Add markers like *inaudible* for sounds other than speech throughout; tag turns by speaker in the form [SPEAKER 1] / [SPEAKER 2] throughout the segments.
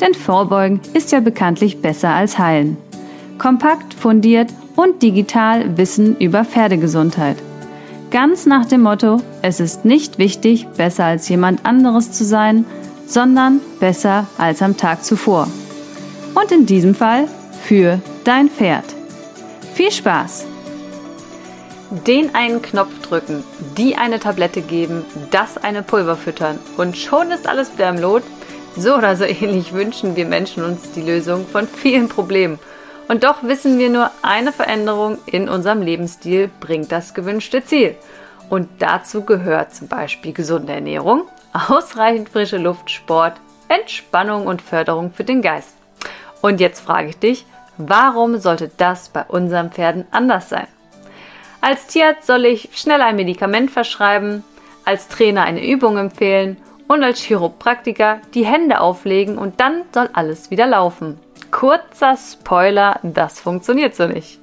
[SPEAKER 1] Denn Vorbeugen ist ja bekanntlich besser als Heilen. Kompakt, fundiert und digital Wissen über Pferdegesundheit. Ganz nach dem Motto, es ist nicht wichtig, besser als jemand anderes zu sein, sondern besser als am Tag zuvor. Und in diesem Fall für dein Pferd. Viel Spaß! Den einen Knopf drücken, die eine Tablette geben, das eine Pulver füttern und schon ist alles wieder im Lot so oder so *laughs* ähnlich wünschen wir Menschen uns die Lösung von vielen Problemen. Und doch wissen wir nur, eine Veränderung in unserem Lebensstil bringt das gewünschte Ziel. Und dazu gehört zum Beispiel gesunde Ernährung, ausreichend frische Luft, Sport, Entspannung und Förderung für den Geist. Und jetzt frage ich dich, warum sollte das bei unseren Pferden anders sein? Als Tierarzt soll ich schnell ein Medikament verschreiben, als Trainer eine Übung empfehlen und als Chiropraktiker die Hände auflegen und dann soll alles wieder laufen. Kurzer Spoiler, das funktioniert so nicht.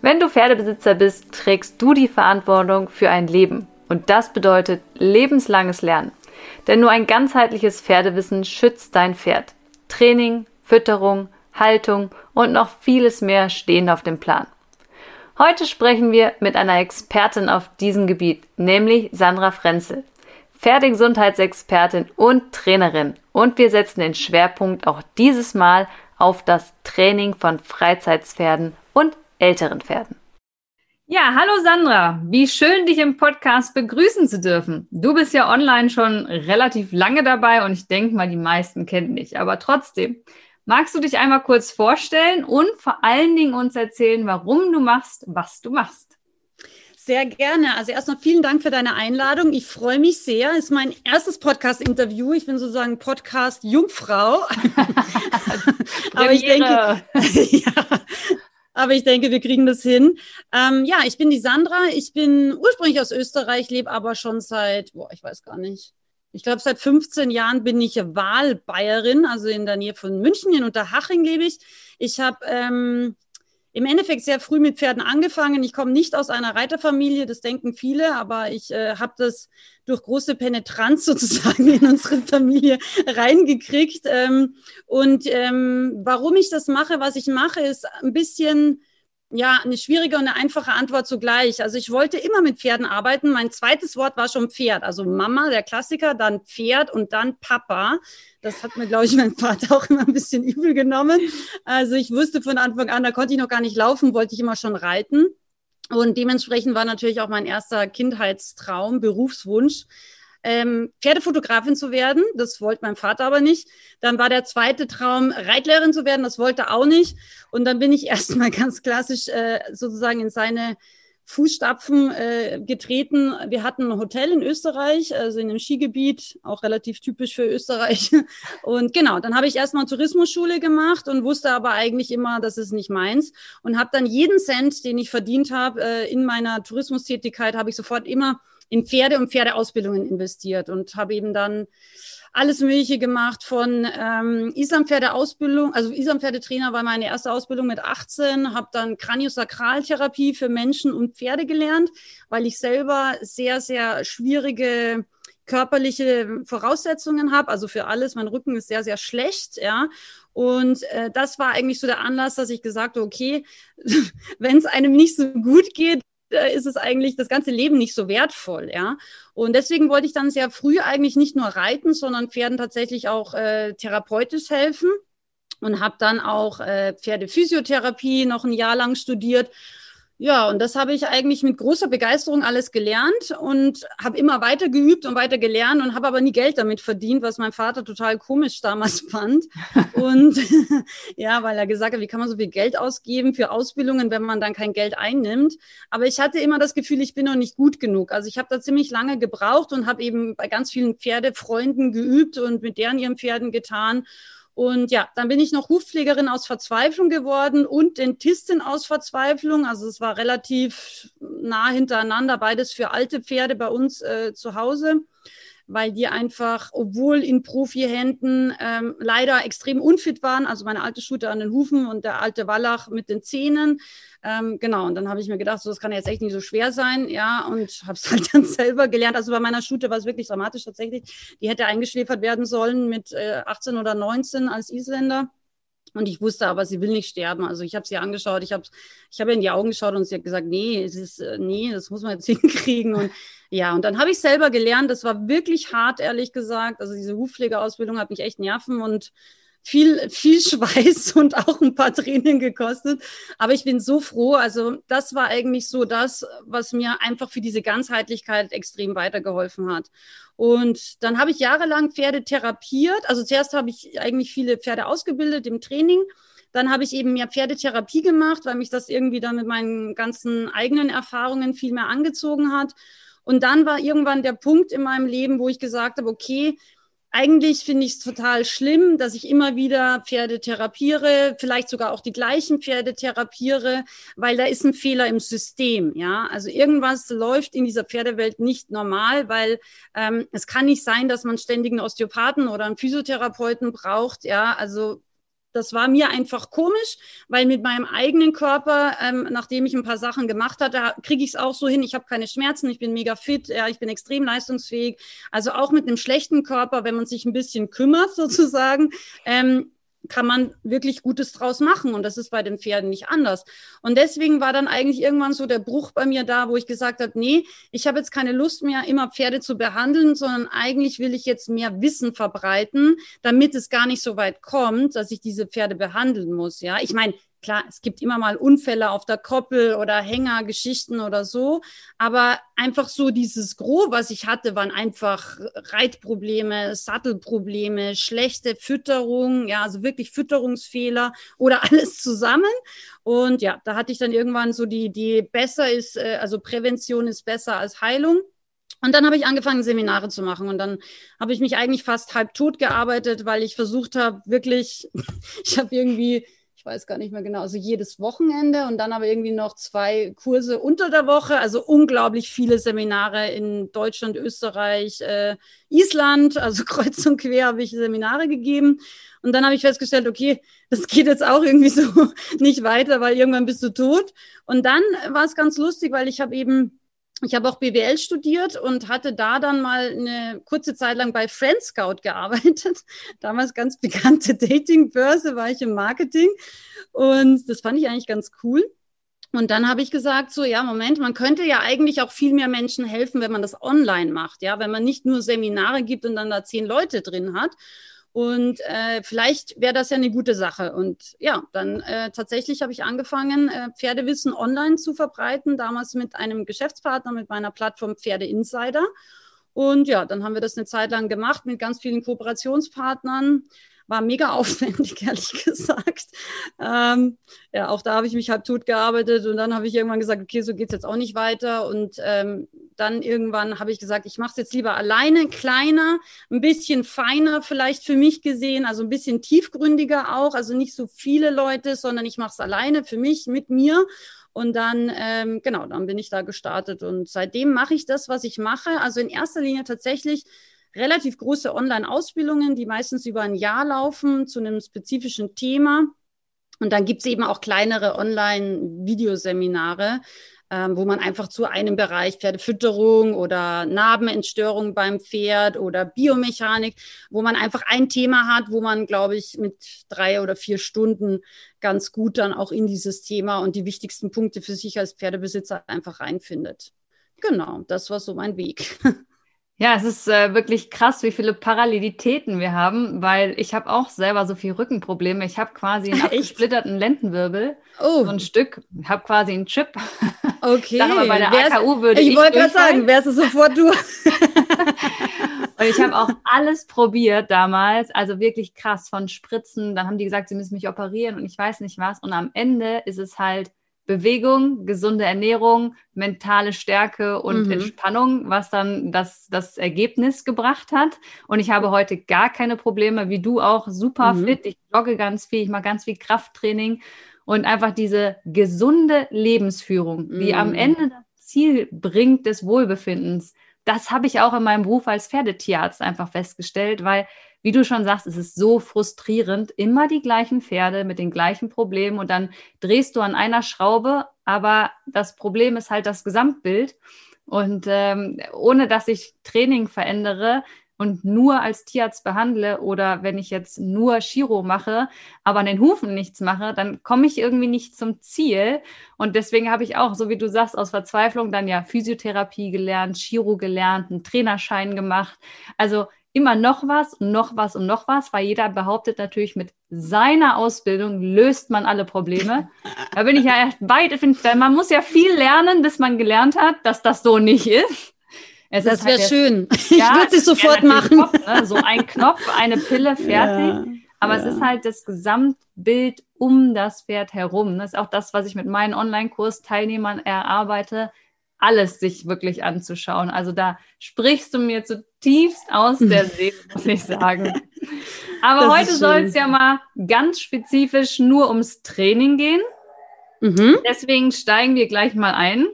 [SPEAKER 1] Wenn du Pferdebesitzer bist, trägst du die Verantwortung für ein Leben. Und das bedeutet lebenslanges Lernen. Denn nur ein ganzheitliches Pferdewissen schützt dein Pferd. Training, Fütterung, Haltung und noch vieles mehr stehen auf dem Plan. Heute sprechen wir mit einer Expertin auf diesem Gebiet, nämlich Sandra Frenzel. Pferdegesundheitsexpertin und Trainerin. Und wir setzen den Schwerpunkt auch dieses Mal auf das Training von Freizeitspferden und älteren Pferden. Ja, hallo Sandra, wie schön, dich im Podcast begrüßen zu dürfen. Du bist ja online schon relativ lange dabei und ich denke mal, die meisten kennen dich. Aber trotzdem, magst du dich einmal kurz vorstellen und vor allen Dingen uns erzählen, warum du machst, was du machst?
[SPEAKER 2] Sehr gerne. Also erstmal vielen Dank für deine Einladung. Ich freue mich sehr. Es ist mein erstes Podcast-Interview. Ich bin sozusagen Podcast-Jungfrau. *laughs* aber ich denke, *laughs* ja, aber ich denke, wir kriegen das hin. Ähm, ja, ich bin die Sandra. Ich bin ursprünglich aus Österreich, lebe aber schon seit, boah, ich weiß gar nicht. Ich glaube, seit 15 Jahren bin ich Wahlbayerin, also in der Nähe von München, in Unterhaching lebe ich. Ich habe ähm, im Endeffekt sehr früh mit Pferden angefangen. Ich komme nicht aus einer Reiterfamilie, das denken viele, aber ich äh, habe das durch große Penetranz *laughs* sozusagen in unsere Familie reingekriegt. Ähm, und ähm, warum ich das mache, was ich mache, ist ein bisschen ja, eine schwierige und eine einfache Antwort zugleich. Also ich wollte immer mit Pferden arbeiten. Mein zweites Wort war schon Pferd. Also Mama, der Klassiker, dann Pferd und dann Papa. Das hat mir, glaube ich, mein Vater auch immer ein bisschen übel genommen. Also ich wusste von Anfang an, da konnte ich noch gar nicht laufen, wollte ich immer schon reiten. Und dementsprechend war natürlich auch mein erster Kindheitstraum, Berufswunsch, ähm, Pferdefotografin zu werden. Das wollte mein Vater aber nicht. Dann war der zweite Traum, Reitlehrerin zu werden. Das wollte er auch nicht. Und dann bin ich *laughs* erstmal ganz klassisch äh, sozusagen in seine Fußstapfen äh, getreten. Wir hatten ein Hotel in Österreich, also in einem Skigebiet, auch relativ typisch für Österreich. *laughs* Und genau, dann habe ich erstmal Tourismusschule gemacht und wusste aber eigentlich immer, das ist nicht meins. Und habe dann jeden Cent, den ich verdient habe äh, in meiner Tourismustätigkeit, habe ich sofort immer in Pferde und Pferdeausbildungen investiert und habe eben dann alles Mögliche gemacht von ähm, Islampferdeausbildung, also Islampferdetrainer war meine erste Ausbildung mit 18, habe dann Kraniosakraltherapie für Menschen und Pferde gelernt, weil ich selber sehr, sehr schwierige körperliche Voraussetzungen habe, also für alles. Mein Rücken ist sehr, sehr schlecht, ja. Und äh, das war eigentlich so der Anlass, dass ich gesagt habe, okay, *laughs* wenn es einem nicht so gut geht, ist es eigentlich das ganze Leben nicht so wertvoll, ja. Und deswegen wollte ich dann sehr früh eigentlich nicht nur reiten, sondern Pferden tatsächlich auch äh, therapeutisch helfen und habe dann auch äh, Pferdephysiotherapie noch ein Jahr lang studiert ja, und das habe ich eigentlich mit großer Begeisterung alles gelernt und habe immer weiter geübt und weiter gelernt und habe aber nie Geld damit verdient, was mein Vater total komisch damals *laughs* fand. Und *laughs* ja, weil er gesagt hat, wie kann man so viel Geld ausgeben für Ausbildungen, wenn man dann kein Geld einnimmt. Aber ich hatte immer das Gefühl, ich bin noch nicht gut genug. Also ich habe da ziemlich lange gebraucht und habe eben bei ganz vielen Pferdefreunden geübt und mit deren ihren Pferden getan Und ja, dann bin ich noch Hufpflegerin aus Verzweiflung geworden und Dentistin aus Verzweiflung. Also es war relativ nah hintereinander, beides für alte Pferde bei uns äh, zu Hause weil die einfach, obwohl in Profihänden ähm, leider extrem unfit waren, also meine alte Schute an den Hufen und der alte Wallach mit den Zähnen. Ähm, genau, und dann habe ich mir gedacht, so, das kann ja jetzt echt nicht so schwer sein, ja, und habe es *laughs* halt dann selber gelernt. Also bei meiner Schute war es wirklich dramatisch tatsächlich. Die hätte eingeschläfert werden sollen mit äh, 18 oder 19 als Isländer. Und ich wusste aber, sie will nicht sterben. Also ich habe sie angeschaut, ich habe ich hab in die Augen geschaut und sie hat gesagt, nee, es ist, äh, nee, das muss man jetzt *laughs* hinkriegen. Und ja, und dann habe ich selber gelernt, das war wirklich hart, ehrlich gesagt. Also diese Hufpflegeausbildung hat mich echt Nerven und viel, viel *laughs* Schweiß und auch ein paar Tränen gekostet. Aber ich bin so froh. Also das war eigentlich so das, was mir einfach für diese Ganzheitlichkeit extrem weitergeholfen hat. Und dann habe ich jahrelang Pferde therapiert. Also zuerst habe ich eigentlich viele Pferde ausgebildet im Training. Dann habe ich eben mehr Pferdetherapie gemacht, weil mich das irgendwie dann mit meinen ganzen eigenen Erfahrungen viel mehr angezogen hat. Und dann war irgendwann der Punkt in meinem Leben, wo ich gesagt habe, okay, eigentlich finde ich es total schlimm, dass ich immer wieder Pferde therapiere, vielleicht sogar auch die gleichen Pferde therapiere, weil da ist ein Fehler im System. Ja, also irgendwas läuft in dieser Pferdewelt nicht normal, weil ähm, es kann nicht sein, dass man ständig einen Osteopathen oder einen Physiotherapeuten braucht. Ja, also das war mir einfach komisch, weil mit meinem eigenen Körper, ähm, nachdem ich ein paar Sachen gemacht hatte, kriege ich es auch so hin. Ich habe keine Schmerzen, ich bin mega fit, ja, ich bin extrem leistungsfähig. Also auch mit einem schlechten Körper, wenn man sich ein bisschen kümmert *laughs* sozusagen, ähm, kann man wirklich Gutes draus machen. Und das ist bei den Pferden nicht anders. Und deswegen war dann eigentlich irgendwann so der Bruch bei mir da, wo ich gesagt habe, nee, ich habe jetzt keine Lust mehr, immer Pferde zu behandeln, sondern eigentlich will ich jetzt mehr Wissen verbreiten, damit es gar nicht so weit kommt, dass ich diese Pferde behandeln muss. Ja, ich meine, Klar, es gibt immer mal Unfälle auf der Koppel oder Hängergeschichten oder so, aber einfach so dieses Gros, was ich hatte, waren einfach Reitprobleme, Sattelprobleme, schlechte Fütterung, ja, also wirklich Fütterungsfehler oder *laughs* alles zusammen. Und ja, da hatte ich dann irgendwann so die, die besser ist, äh, also Prävention ist besser als Heilung. Und dann habe ich angefangen, Seminare zu machen. Und dann habe ich mich eigentlich fast halb tot gearbeitet, weil ich versucht habe, wirklich, *laughs* ich habe irgendwie ich weiß gar nicht mehr genau, also jedes Wochenende und dann aber irgendwie noch zwei Kurse unter der Woche, also unglaublich viele Seminare in Deutschland, Österreich, äh, Island, also *laughs* kreuz und quer habe ich Seminare gegeben. Und dann habe ich festgestellt, okay, das geht jetzt auch irgendwie so *laughs* nicht weiter, weil irgendwann bist du tot. Und dann war es ganz lustig, weil ich habe eben ich habe auch BWL studiert und hatte da dann mal eine kurze Zeit lang bei Friend Scout gearbeitet. *laughs* Damals ganz bekannte *laughs* Datingbörse, war ich im Marketing. Und das fand ich eigentlich ganz cool. Und dann habe ich gesagt, so, ja, Moment, man könnte ja eigentlich auch viel mehr Menschen helfen, wenn man das online macht, ja, wenn man nicht nur Seminare gibt und dann da zehn Leute drin hat. Und äh, vielleicht wäre das ja eine gute Sache. Und ja, dann äh, tatsächlich habe ich angefangen, äh, Pferdewissen online zu verbreiten, damals mit einem Geschäftspartner, mit meiner Plattform Pferde Insider. Und ja, dann haben wir das eine Zeit lang gemacht mit ganz vielen Kooperationspartnern war mega *laughs* aufwendig, ehrlich gesagt. Ähm, ja, auch da habe ich mich halb tot gearbeitet und dann habe ich irgendwann gesagt, okay, so geht es jetzt auch nicht weiter. Und ähm, dann irgendwann habe ich gesagt, ich mache es jetzt lieber alleine, kleiner, ein bisschen feiner vielleicht für mich gesehen, also ein bisschen tiefgründiger auch, also nicht so viele Leute, sondern ich mache es alleine für mich, mit mir. Und dann, ähm, genau, dann bin ich da gestartet. Und seitdem mache ich das, was ich mache. Also in erster Linie tatsächlich relativ große Online-Ausbildungen, die meistens über ein Jahr laufen zu einem spezifischen Thema. Und dann gibt es eben auch kleinere Online-Videoseminare, ähm, wo man einfach zu einem Bereich Pferdefütterung oder Narbenentstörung beim Pferd oder Biomechanik, wo man einfach ein Thema hat, wo man, glaube ich, mit drei oder vier Stunden ganz gut dann auch in dieses Thema und die wichtigsten Punkte für sich als Pferdebesitzer einfach reinfindet. Genau, das war so mein Weg. *laughs*
[SPEAKER 1] Ja, es ist äh, wirklich krass, wie viele Parallelitäten wir haben, weil ich habe auch selber so viele Rückenprobleme. Ich habe quasi einen *laughs* abgesplitterten Lendenwirbel, oh. so ein Stück. Ich habe quasi einen Chip.
[SPEAKER 2] Okay.
[SPEAKER 1] Sag bei der wär's, AKU würde
[SPEAKER 2] ich Ich wollte gerade sagen, wärst du sofort du. *laughs*
[SPEAKER 1] Und ich habe auch alles probiert damals, also wirklich krass von Spritzen. Dann haben die gesagt, sie müssen mich operieren und ich weiß nicht was. Und am Ende ist es halt Bewegung, gesunde Ernährung, mentale Stärke und mhm. Entspannung, was dann das, das Ergebnis gebracht hat. Und ich habe heute gar keine Probleme, wie du auch, super mhm. fit. Ich jogge ganz viel, ich mache ganz viel Krafttraining und einfach diese gesunde Lebensführung, die am mhm. Ende das Ziel bringt des Wohlbefindens. Das habe ich auch in meinem Beruf als Pferdetierarzt einfach festgestellt, weil wie du schon sagst, es ist so frustrierend, immer die gleichen Pferde mit den gleichen Problemen und dann drehst du an einer Schraube, aber das Problem ist halt das Gesamtbild. Und ähm, ohne dass ich Training verändere und nur als Tierarzt behandle oder wenn ich jetzt nur Chiro mache, aber an den Hufen nichts mache, dann komme ich irgendwie nicht zum Ziel. Und deswegen habe ich auch, so wie du sagst, aus Verzweiflung dann ja Physiotherapie gelernt, Chiro gelernt, einen Trainerschein gemacht. Also immer noch was und noch was und noch was, weil jeder behauptet natürlich, mit seiner Ausbildung löst man alle Probleme. *laughs* Da bin ich ja weit, weil man muss ja viel lernen, bis man gelernt hat, dass das so nicht ist.
[SPEAKER 2] Es das wäre halt schön. *laughs* Ja, ich würde es sofort machen.
[SPEAKER 1] Kopf, ne? So ein Knopf, eine Pille, *laughs* fertig. Ja, Aber ja. es ist halt das Gesamtbild um das Pferd herum. Das ist auch das, was ich mit meinen Online-Kurs-Teilnehmern erarbeite alles sich wirklich anzuschauen. Also da sprichst du mir zutiefst aus der *laughs* Seele, muss ich sagen. Aber das heute soll es ja mal ganz spezifisch nur ums Training gehen. Mhm. Deswegen steigen wir gleich mal ein.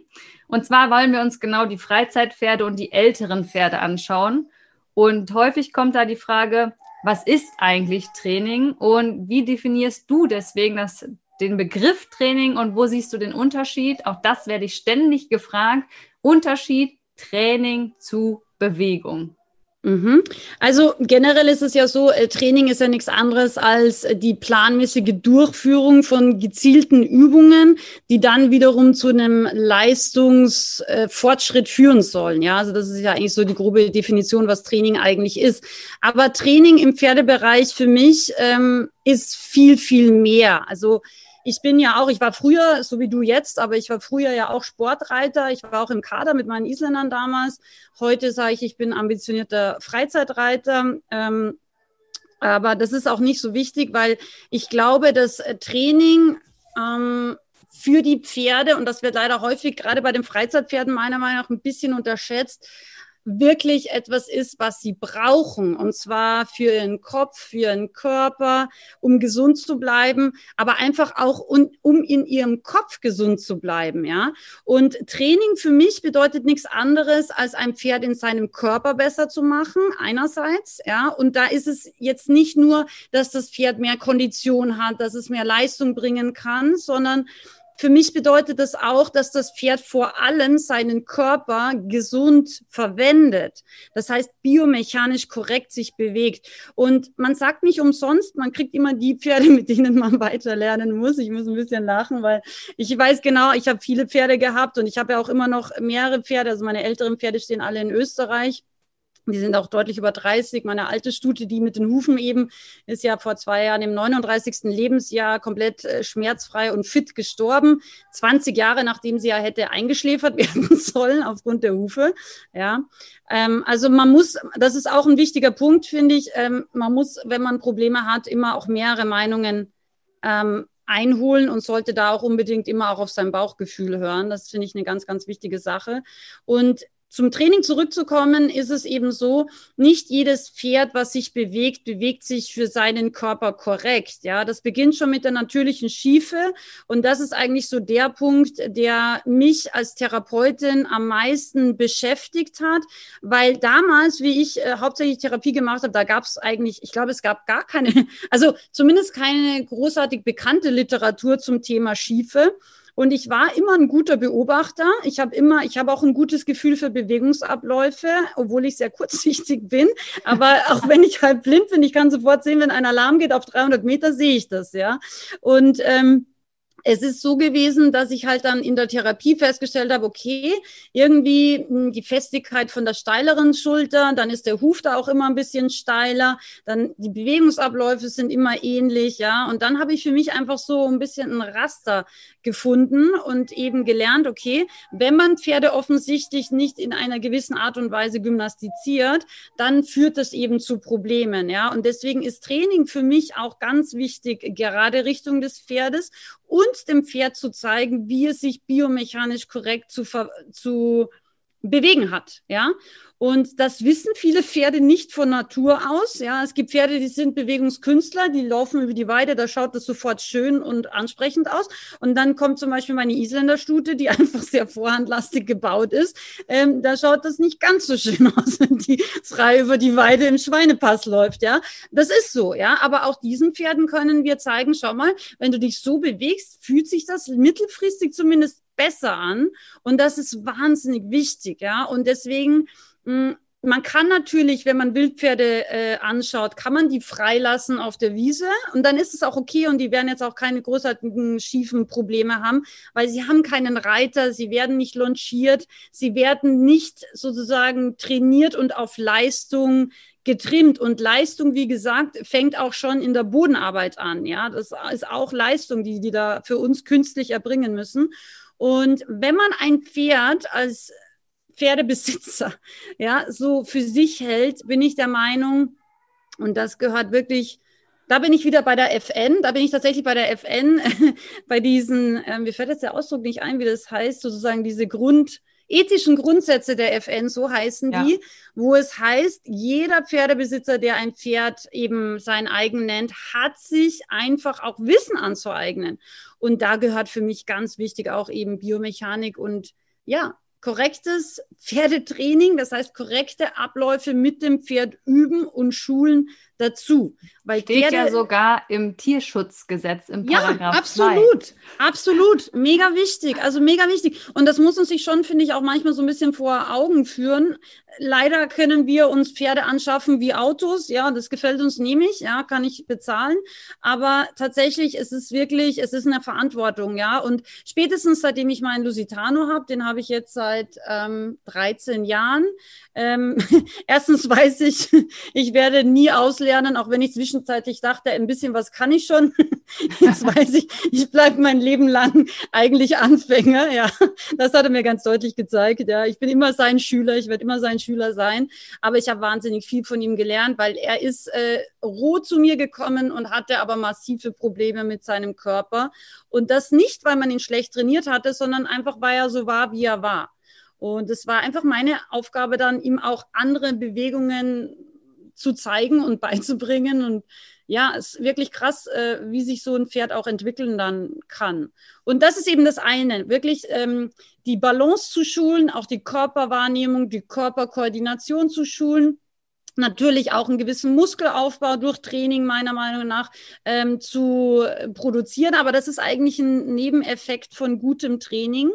[SPEAKER 1] Und zwar wollen wir uns genau die Freizeitpferde und die älteren Pferde anschauen. Und häufig kommt da die Frage, was ist eigentlich Training und wie definierst du deswegen das den Begriff Training und wo siehst du den Unterschied? Auch das werde ich ständig gefragt. Unterschied Training zu Bewegung.
[SPEAKER 2] Mhm. Also generell ist es ja so, äh, Training ist ja nichts anderes als die planmäßige Durchführung von gezielten Übungen, die dann wiederum zu einem Leistungsfortschritt führen sollen. Ja, also das ist ja eigentlich so die grobe Definition, was Training eigentlich ist. Aber Training im Pferdebereich für mich ähm, ist viel, viel mehr. Also ich bin ja auch, ich war früher, so wie du jetzt, aber ich war früher ja auch Sportreiter. Ich war auch im Kader mit meinen Isländern damals. Heute sage ich, ich bin ambitionierter Freizeitreiter. Ähm, aber das ist auch nicht so wichtig, weil ich glaube, dass Training ähm, für die Pferde, und das wird leider häufig gerade bei den Freizeitpferden meiner Meinung nach ein bisschen unterschätzt, wirklich etwas ist, was sie brauchen. Und zwar für ihren Kopf, für ihren Körper, um gesund zu bleiben, aber einfach auch um, um in ihrem Kopf gesund zu bleiben. Ja. Und Training für mich bedeutet nichts anderes, als ein Pferd in seinem Körper besser zu machen, einerseits. Ja. Und da ist es jetzt nicht nur, dass das Pferd mehr Kondition hat, dass es mehr Leistung bringen kann, sondern für mich bedeutet das auch, dass das Pferd vor allem seinen Körper gesund verwendet. Das heißt, biomechanisch korrekt sich bewegt. Und man sagt nicht umsonst, man kriegt immer die Pferde, *laughs* mit denen man weiter lernen muss. Ich muss ein bisschen lachen, weil ich weiß genau, ich habe viele Pferde gehabt und ich habe ja auch immer noch mehrere Pferde. Also meine älteren Pferde stehen alle in Österreich. Die sind auch deutlich über 30. Meine alte Stute, die mit den Hufen eben, ist ja vor zwei Jahren im 39. Lebensjahr komplett äh, schmerzfrei und fit gestorben. 20 Jahre nachdem sie ja hätte eingeschläfert *laughs* werden sollen aufgrund der Hufe. Ja, ähm, also man muss, das ist auch ein wichtiger Punkt, finde ich. Ähm, man muss, wenn man Probleme hat, immer auch mehrere Meinungen ähm, einholen und sollte da auch unbedingt immer auch auf sein Bauchgefühl hören. Das finde ich eine ganz, ganz wichtige Sache. Und zum Training zurückzukommen, ist es eben so, nicht jedes Pferd, was sich bewegt, bewegt sich für seinen Körper korrekt. Ja, das beginnt schon mit der natürlichen Schiefe. Und das ist eigentlich so der Punkt, der mich als Therapeutin am meisten beschäftigt hat, weil damals, wie ich äh, hauptsächlich Therapie gemacht habe, da gab es eigentlich, ich glaube, es gab gar keine, *laughs* also zumindest keine großartig bekannte Literatur zum Thema Schiefe. Und ich war immer ein guter Beobachter. Ich habe immer, ich habe auch ein gutes Gefühl für Bewegungsabläufe, obwohl ich sehr *laughs* kurzsichtig bin. Aber auch wenn ich halt blind bin, ich kann sofort sehen, wenn ein Alarm geht auf 300 Meter, sehe ich das, ja. Und ähm, es ist so gewesen, dass ich halt dann in der Therapie festgestellt habe, okay, irgendwie hm, die Festigkeit von der steileren Schulter, dann ist der Huf da auch immer ein bisschen steiler, dann die Bewegungsabläufe sind immer ähnlich, ja. Und dann habe ich für mich einfach so ein bisschen ein Raster gefunden und eben gelernt, okay, wenn man Pferde offensichtlich nicht in einer gewissen Art und Weise gymnastiziert, dann führt das eben zu Problemen, ja. Und deswegen ist Training für mich auch ganz wichtig, gerade Richtung des Pferdes und und dem Pferd zu zeigen, wie es sich biomechanisch korrekt zu, zu bewegen hat, ja. Und das wissen viele Pferde nicht von Natur aus. Ja, es gibt Pferde, die sind Bewegungskünstler, die laufen über die Weide, da schaut das sofort schön und ansprechend aus. Und dann kommt zum Beispiel meine Isländerstute, die *laughs* einfach sehr vorhandlastig gebaut ist. Ähm, da schaut das nicht ganz so schön *laughs* aus, wenn die frei über die Weide im Schweinepass läuft. Ja, das ist so. Ja, aber auch diesen Pferden können wir zeigen, schau mal, wenn du dich so bewegst, fühlt sich das mittelfristig zumindest besser an. Und das ist wahnsinnig wichtig. Ja, und deswegen hm, man kann natürlich, wenn man Wildpferde äh, anschaut, kann man die freilassen auf der Wiese und dann ist es auch okay und die werden jetzt auch keine großartigen schiefen Probleme haben, weil sie haben keinen Reiter, sie werden nicht longiert, sie werden nicht sozusagen trainiert und auf Leistung getrimmt und Leistung, wie gesagt, fängt auch schon in der Bodenarbeit an. Ja, das ist auch Leistung, die die da für uns künstlich erbringen müssen. Und wenn man ein Pferd als Pferdebesitzer *laughs* ja so für sich hält, bin ich der Meinung, und das gehört wirklich, da bin ich wieder bei der FN, da bin ich tatsächlich bei der FN, *laughs* bei diesen, äh, mir fällt jetzt der Ausdruck nicht ein, wie das heißt, sozusagen diese Grund, ethischen Grundsätze der FN, so heißen die, ja. wo es heißt, jeder Pferdebesitzer, der ein Pferd eben sein eigen nennt, hat sich einfach auch Wissen anzueignen. Und da gehört für mich ganz wichtig auch eben Biomechanik und ja, korrektes Pferdetraining, das heißt korrekte Abläufe mit dem Pferd üben und schulen dazu.
[SPEAKER 1] Weil Steht Pferde, ja sogar im Tierschutzgesetz im Paragraph
[SPEAKER 2] Ja, absolut, 2. absolut, mega wichtig, also mega wichtig. Und das muss uns sich schon, finde ich, auch manchmal so ein bisschen vor Augen führen. Leider können wir uns Pferde anschaffen wie Autos, ja, das gefällt uns nämlich, ja, kann ich bezahlen. Aber tatsächlich ist es wirklich, es ist eine Verantwortung, ja. Und spätestens seitdem ich meinen Lusitano habe, den habe ich jetzt seit ähm, 13 Jahren. Ähm, *laughs* erstens weiß ich, *laughs* ich werde nie auslernen, auch wenn ich zwischenzeitlich dachte, ein bisschen was kann ich schon. *laughs* Jetzt weiß ich, ich bleibe mein Leben lang eigentlich Anfänger. Ja, das hat er mir ganz deutlich gezeigt. Ja, ich bin immer sein Schüler, ich werde immer sein Schüler sein. Aber ich habe wahnsinnig viel von ihm gelernt, weil er ist äh, roh zu mir gekommen und hatte aber massive Probleme mit seinem Körper. Und das nicht, weil man ihn schlecht trainiert hatte, sondern einfach, weil er so war, wie er war. Und es war einfach meine Aufgabe dann, ihm auch andere Bewegungen zu zeigen und *laughs* beizubringen. Und ja, es ist wirklich krass, äh, wie sich so ein Pferd auch entwickeln dann kann. Und das ist eben das eine, wirklich ähm, die Balance zu schulen, auch die Körperwahrnehmung, die Körperkoordination zu schulen natürlich auch einen gewissen Muskelaufbau durch Training meiner Meinung nach ähm, zu produzieren. Aber das ist eigentlich ein Nebeneffekt von gutem Training.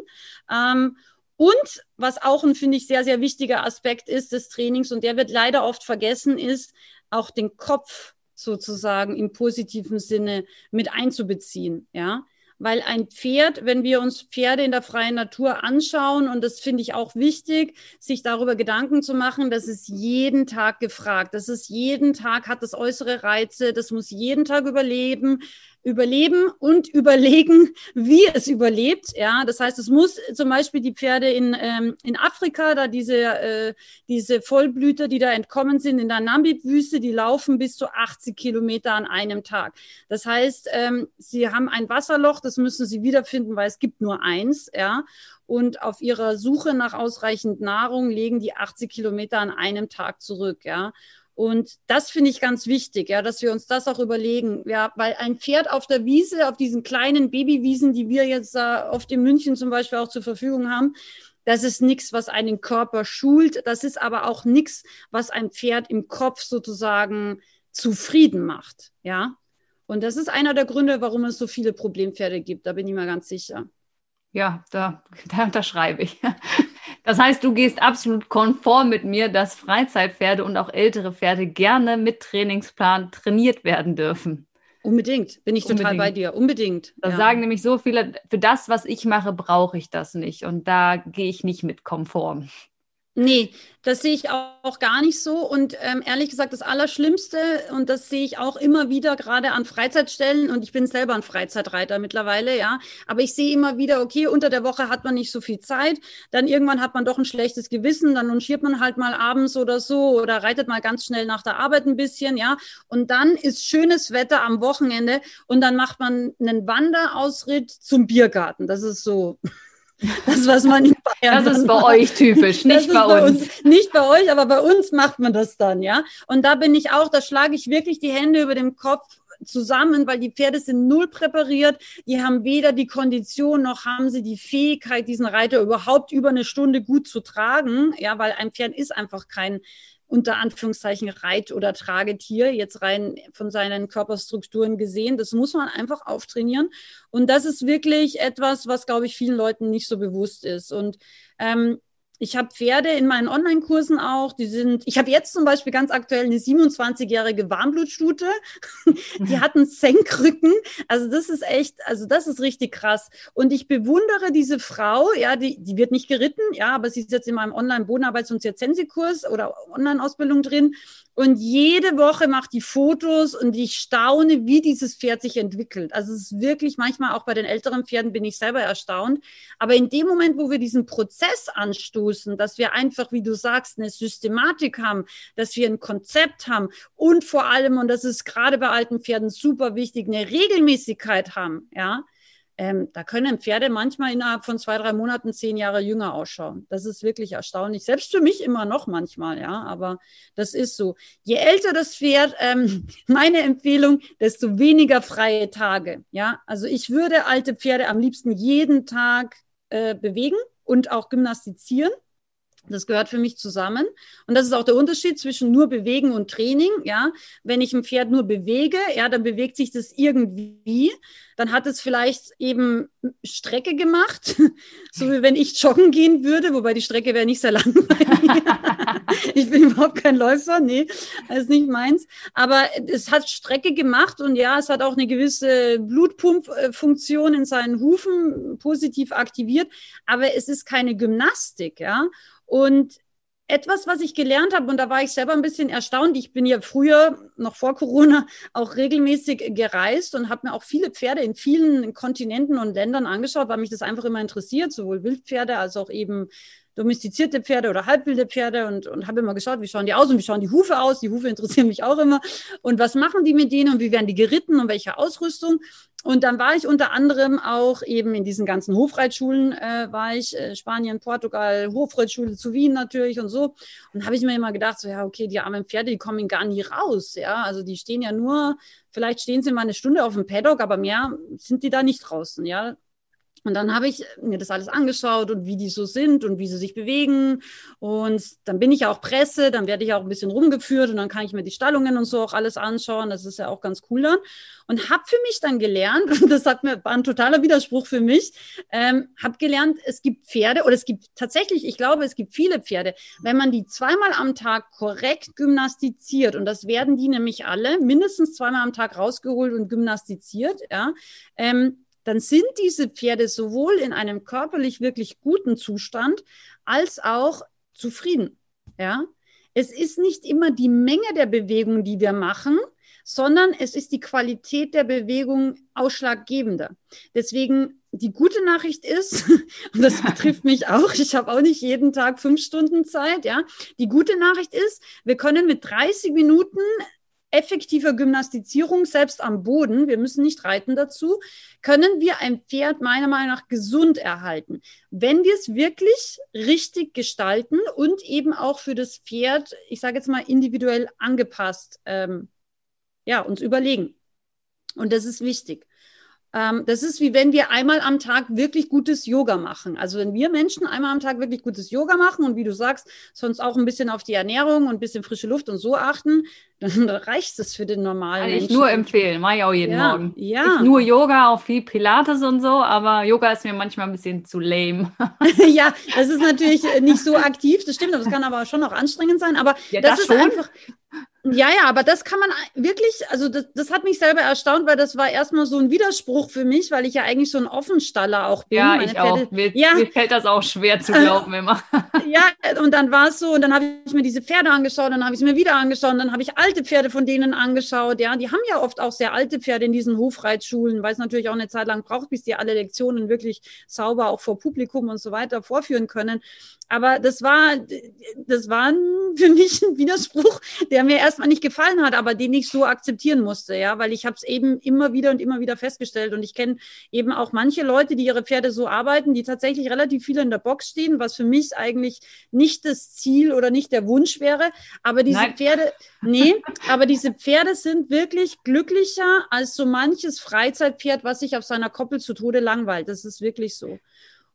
[SPEAKER 2] Ähm, und was auch ein, finde ich, sehr, sehr wichtiger Aspekt ist des Trainings, und der wird leider oft vergessen, ist auch den Kopf sozusagen im positiven Sinne mit einzubeziehen. Ja, weil ein Pferd, wenn wir uns Pferde in der freien Natur anschauen, und das finde ich auch wichtig, sich darüber Gedanken zu machen, das ist jeden Tag gefragt. Das ist jeden Tag, hat das äußere Reize, das muss jeden Tag überleben überleben und überlegen, *laughs* wie es überlebt. Ja, das heißt, es muss zum Beispiel die Pferde in, ähm, in Afrika, da diese, äh, diese Vollblüter, die da entkommen sind in der Namib-Wüste, die laufen bis zu 80 Kilometer an einem Tag. Das heißt, ähm, sie haben ein Wasserloch, das müssen sie wiederfinden, weil es gibt nur eins. Ja, und auf ihrer Suche nach ausreichend Nahrung legen die 80 Kilometer an einem Tag zurück. Ja, und das finde ich ganz wichtig, ja, dass wir uns das auch überlegen. Ja, weil ein Pferd auf der Wiese, auf diesen kleinen Babywiesen, die wir jetzt da oft in München zum Beispiel auch zur Verfügung haben, das ist nichts, was einen Körper schult. Das ist aber auch nichts, was ein Pferd im Kopf sozusagen zufrieden macht. Ja. Und das ist einer der Gründe, warum es so viele Problempferde gibt. Da bin ich mir ganz sicher.
[SPEAKER 1] Ja, da, *laughs* da unterschreibe ich. Das heißt, du gehst absolut konform mit mir, dass Freizeitpferde und auch ältere Pferde gerne mit Trainingsplan trainiert werden dürfen.
[SPEAKER 2] Unbedingt, bin ich Unbedingt. total bei dir. Unbedingt.
[SPEAKER 1] Da ja. sagen nämlich so viele, für das, was ich mache, brauche ich das nicht. Und da gehe ich nicht mit konform.
[SPEAKER 2] Nee, das sehe ich auch gar nicht so. Und ähm, ehrlich gesagt, das Allerschlimmste, und das sehe ich auch immer wieder gerade an Freizeitstellen, und ich bin selber ein Freizeitreiter mittlerweile, ja. Aber ich sehe immer wieder, okay, unter der Woche hat man nicht so viel Zeit, dann irgendwann hat man doch ein schlechtes Gewissen, dann lunchiert man halt mal abends oder so oder reitet mal ganz schnell nach der Arbeit ein bisschen, ja. Und dann ist schönes Wetter am Wochenende und dann macht man einen Wanderausritt zum Biergarten. Das ist so. Das, was man in
[SPEAKER 1] Bayern. Das ist bei euch typisch, nicht bei, bei uns.
[SPEAKER 2] uns. Nicht bei euch, aber bei uns macht man das dann, ja. Und da bin ich auch, da schlage ich wirklich die Hände über dem Kopf zusammen, weil die Pferde sind null präpariert. Die haben weder die Kondition noch haben sie die Fähigkeit, diesen Reiter überhaupt über eine Stunde gut zu tragen. Ja, weil ein Pferd ist einfach kein unter Anführungszeichen Reit- oder Tragetier, jetzt rein von seinen Körperstrukturen gesehen. Das muss man einfach auftrainieren. Und das ist wirklich etwas, was, glaube ich, vielen Leuten nicht so bewusst ist. Und ähm, ich habe Pferde in meinen Online-Kursen auch. Die sind, ich habe jetzt zum Beispiel ganz aktuell eine 27-jährige Warmblutstute. *laughs* die hat einen Senkrücken. Also das ist echt, also das ist richtig krass. Und ich bewundere diese Frau. Ja, die, die wird nicht geritten. Ja, aber sie ist jetzt in meinem Online-Bodenarbeits- und Zirzensi-Kurs oder Online-Ausbildung drin. Und jede Woche macht die Fotos und ich staune, wie dieses Pferd sich entwickelt. Also es ist wirklich manchmal auch bei den älteren Pferden bin ich selber erstaunt. Aber in dem Moment, wo wir diesen Prozess anstoßen, dass wir einfach, wie du sagst, eine Systematik haben, dass wir ein Konzept haben und vor allem, und das ist gerade bei alten Pferden super wichtig, eine Regelmäßigkeit haben, ja, ähm, da können Pferde manchmal innerhalb von zwei, drei Monaten zehn Jahre jünger ausschauen. Das ist wirklich erstaunlich. Selbst für mich immer noch manchmal, ja, aber das ist so. Je älter das Pferd, ähm, *laughs* meine Empfehlung, desto weniger freie Tage. Ja, also ich würde alte Pferde am liebsten jeden Tag äh, bewegen und auch gymnastizieren. Das gehört für mich zusammen. Und das ist auch der Unterschied zwischen nur bewegen und Training. Ja, wenn ich ein Pferd nur bewege, ja, dann bewegt sich das irgendwie. Dann hat es vielleicht eben Strecke gemacht, *laughs* so wie wenn ich joggen gehen würde, wobei die Strecke wäre nicht sehr langweilig. *laughs* ich bin überhaupt kein Läufer, nee, das ist nicht meins. Aber es hat Strecke gemacht und ja, es hat auch eine gewisse Blutpumpfunktion in seinen Hufen positiv aktiviert. Aber es ist keine Gymnastik, ja. Und etwas, was ich gelernt habe, und da war ich selber ein bisschen erstaunt. Ich bin ja früher, noch vor Corona, auch regelmäßig gereist und habe mir auch viele Pferde in vielen Kontinenten und Ländern angeschaut, weil mich das einfach immer interessiert, sowohl Wildpferde als auch eben domestizierte Pferde oder halbwilde Pferde und, und habe immer geschaut, wie schauen die aus und wie schauen die Hufe aus. Die Hufe *laughs* interessieren mich auch immer. Und was machen die mit denen und wie werden die geritten und welche Ausrüstung? Und dann war ich unter anderem auch eben in diesen ganzen Hofreitschulen, äh, war ich, äh, Spanien, Portugal, Hofreitschule zu Wien natürlich und so. Und habe ich mir immer gedacht, so ja, okay, die armen Pferde, die kommen gar nie raus. Ja, also die stehen ja nur, vielleicht stehen sie mal eine Stunde auf dem Paddock, aber mehr sind die da nicht draußen. Ja, und dann habe ich mir das alles angeschaut und wie die so sind und wie sie sich bewegen. Und dann bin ich auch Presse, dann werde ich auch ein bisschen rumgeführt und dann kann ich mir die Stallungen und so auch alles anschauen. Das ist ja auch ganz cool dann. Und habe für mich dann gelernt, und *laughs* das hat mir, war ein totaler Widerspruch für mich, ähm, habe gelernt, es gibt Pferde oder es gibt tatsächlich, ich glaube, es gibt viele Pferde, wenn man die zweimal am Tag korrekt gymnastiziert, und das werden die nämlich alle mindestens zweimal am Tag rausgeholt und gymnastiziert, ja, ähm, dann sind diese Pferde sowohl in einem körperlich wirklich guten Zustand als auch zufrieden. Ja, es ist nicht immer die Menge der Bewegung, die wir machen, sondern es ist die Qualität der Bewegung ausschlaggebender. Deswegen die gute Nachricht ist, *laughs* und das betrifft mich auch, ich habe auch nicht jeden Tag fünf Stunden Zeit, ja. Die gute Nachricht ist, wir können mit 30 Minuten effektiver Gymnastizierung, selbst am Boden, wir müssen nicht reiten dazu, können wir ein Pferd meiner Meinung nach gesund erhalten. Wenn wir es wirklich richtig gestalten und eben auch für das Pferd, ich sage jetzt mal individuell angepasst, ähm, ja, uns überlegen. Und das ist wichtig. Ähm, das ist wie wenn wir einmal am Tag wirklich gutes Yoga machen. Also wenn wir Menschen einmal am Tag wirklich gutes Yoga machen und wie du sagst, sonst auch ein bisschen auf die Ernährung und ein bisschen frische Luft und so achten, *laughs* dann reicht es für den normalen
[SPEAKER 1] Kann
[SPEAKER 2] Menschen.
[SPEAKER 1] ich nur empfehlen, mache ich auch jeden
[SPEAKER 2] ja,
[SPEAKER 1] Morgen.
[SPEAKER 2] Ja.
[SPEAKER 1] Ich nur Yoga, auch viel Pilates und so, aber Yoga ist mir manchmal ein bisschen zu lame. *laughs*
[SPEAKER 2] ja, das ist natürlich nicht so aktiv, das stimmt, aber es kann aber schon auch anstrengend sein. Aber ja, das, das ist schon. einfach Ja, ja, aber das kann man wirklich, also das, das hat mich selber erstaunt, weil das war erstmal so ein Widerspruch für mich, weil ich ja eigentlich so ein Offenstaller auch bin.
[SPEAKER 1] Ja, Meine ich Pferde, auch. Mir, ja. mir fällt das auch schwer zu glauben *laughs* immer.
[SPEAKER 2] ja, und dann war es so, und dann habe ich mir diese Pferde angeschaut, dann habe ich es mir wieder angeschaut, und dann habe ich alte Pferde von denen angeschaut. Ja, die haben ja oft auch sehr alte Pferde in diesen Hofreitschulen, weil es natürlich auch eine Zeit lang braucht, bis die alle Lektionen wirklich sauber auch vor Publikum und so weiter vorführen können. Aber das war, das war für mich ein Widerspruch, der mir erstmal nicht gefallen hat, aber den ich so akzeptieren musste, ja, weil ich habe es eben immer wieder und immer wieder festgestellt und ich kenne eben auch manche Leute, die ihre Pferde so arbeiten, die tatsächlich relativ viele in der Box stehen, was für mich eigentlich nicht das Ziel oder nicht der Wunsch wäre, aber diese Nein. Pferde, nee, *laughs* aber diese Pferde sind wirklich glücklicher als so manches Freizeitpferd, was sich auf seiner Koppel zu Tode langweilt. Das ist wirklich so.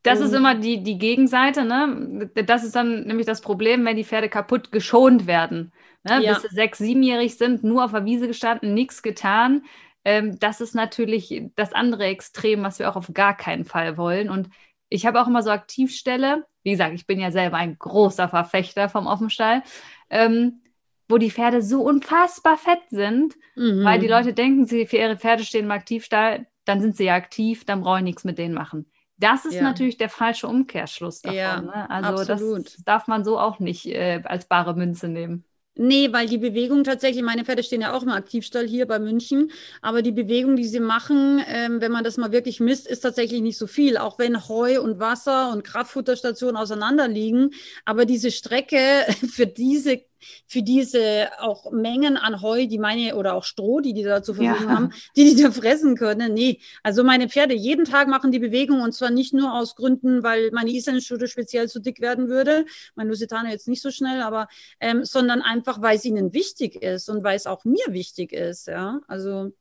[SPEAKER 1] Das ist immer die, die Gegenseite, ne? Das ist dann nämlich das Problem, wenn die Pferde kaputt geschont werden. Ne? Ja. Bis sie sechs, siebenjährig sind, nur auf der Wiese gestanden, nichts getan. Ähm, das ist natürlich das andere Extrem, was wir auch auf gar keinen Fall wollen. Und ich habe auch immer so Aktivstelle, wie gesagt, ich bin ja selber ein großer Verfechter vom Offenstall, ähm, wo die Pferde so unfassbar fett sind, mhm. weil die Leute denken, sie für ihre Pferde stehen im Aktivstall, dann sind sie ja aktiv, dann brauche ich nichts mit denen machen. Das ist ja. natürlich der falsche Umkehrschluss davon. Ja, ne? Also absolut. das darf man so auch nicht äh, als bare Münze nehmen.
[SPEAKER 2] Nee, weil die Bewegung tatsächlich, meine Pferde stehen ja auch im Aktivstall hier bei München, aber die Bewegung, die sie machen, ähm, wenn man das mal wirklich misst, ist tatsächlich nicht so viel, auch wenn Heu und Wasser und Kraftfutterstationen auseinander liegen. Aber diese Strecke *laughs* für diese für diese auch Mengen an Heu, die meine, oder auch Stroh, die die da zur Verfügung ja. haben, die die da fressen können. Nee, also meine Pferde jeden Tag machen die Bewegung und zwar nicht nur aus Gründen, weil meine Islandschute speziell zu dick werden würde, mein Lusitano jetzt nicht so schnell, aber, ähm, sondern einfach, weil es ihnen wichtig ist und weil es auch mir wichtig ist, ja, also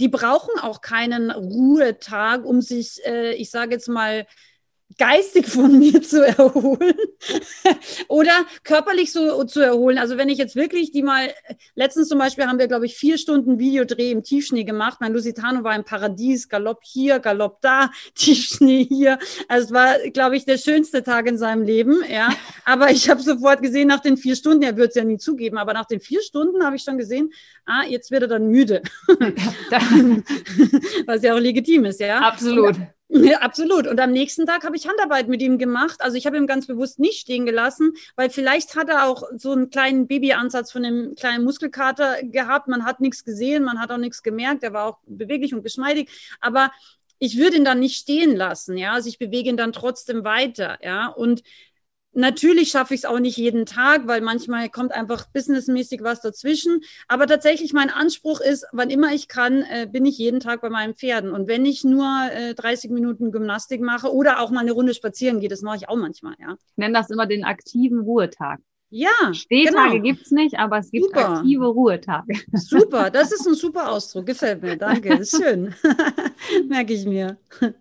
[SPEAKER 2] die brauchen auch keinen Ruhetag, um sich, äh, ich sage jetzt mal, geistig von mir *laughs* zu erholen *laughs* oder körperlich so zu erholen. Also wenn ich jetzt wirklich die mal, letztens zum Beispiel haben wir, glaube ich, vier Stunden Videodreh im Tiefschnee gemacht. Mein Lusitano war im Paradies, Galopp hier, Galopp da, *laughs* Tiefschnee hier. Also es war, glaube ich, der schönste Tag in seinem Leben. Ja, aber ich habe sofort gesehen, nach den vier Stunden, er wird es ja nie zugeben, aber nach den vier Stunden habe ich schon gesehen, ah, jetzt wird er dann müde. Was ja auch legitim ist, ja.
[SPEAKER 1] Absolut.
[SPEAKER 2] Und, ja, absolut. Und am nächsten Tag habe ich Handarbeit mit ihm gemacht. Also ich habe ihn ganz bewusst nicht stehen gelassen, weil vielleicht hat er auch so einen kleinen Babyansatz von einem kleinen Muskelkater gehabt. Man hat nichts gesehen, man hat auch nichts gemerkt. Er war auch beweglich und geschmeidig. Aber ich würde ihn dann nicht stehen lassen, ja. Also ich bewege ihn dann trotzdem weiter, ja. Und Natürlich schaffe ich es auch nicht jeden Tag, weil manchmal kommt einfach businessmäßig was dazwischen. Aber tatsächlich mein Anspruch ist, wann immer ich kann, äh, bin ich jeden Tag bei meinen Pferden. Und wenn ich nur äh, 30 Minuten Gymnastik mache oder auch mal eine Runde spazieren gehe, das mache ich auch manchmal, ja.
[SPEAKER 1] Ich nenne das immer den aktiven Ruhetag.
[SPEAKER 2] Ja.
[SPEAKER 1] Stehtage genau. gibt es nicht, aber es gibt super. aktive Ruhetage. *laughs*
[SPEAKER 2] Super, das ist ein super Ausdruck. Gefällt mir. Danke. Ist schön. *laughs* Merke ich mir.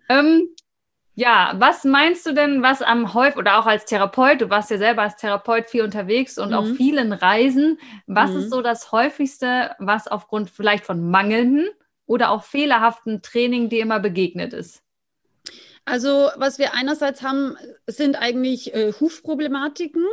[SPEAKER 1] Ähm, ja, was meinst du denn, was am häufig oder auch als Therapeut, du warst ja selber als Therapeut viel unterwegs und mhm. auf vielen Reisen, was mhm. ist so das häufigste, was aufgrund vielleicht von mangelnden oder auch fehlerhaften Training dir immer begegnet ist?
[SPEAKER 2] Also was wir einerseits haben, sind eigentlich äh, Hufproblematiken.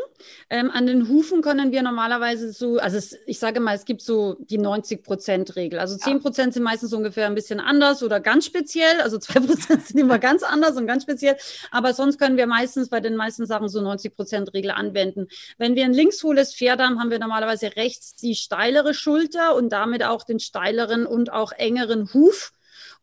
[SPEAKER 2] Ähm, an den Hufen können wir normalerweise so, also es, ich sage mal, es gibt so die 90-Prozent-Regel. Also 10 Prozent ja. sind meistens ungefähr ein bisschen anders oder ganz speziell. Also 2 Prozent sind immer ganz anders und ganz speziell. Aber sonst können wir meistens bei den meisten Sachen so 90-Prozent-Regel anwenden. Wenn wir ein linkshohles Pferd haben, haben wir normalerweise rechts die steilere Schulter und damit auch den steileren und auch engeren Huf.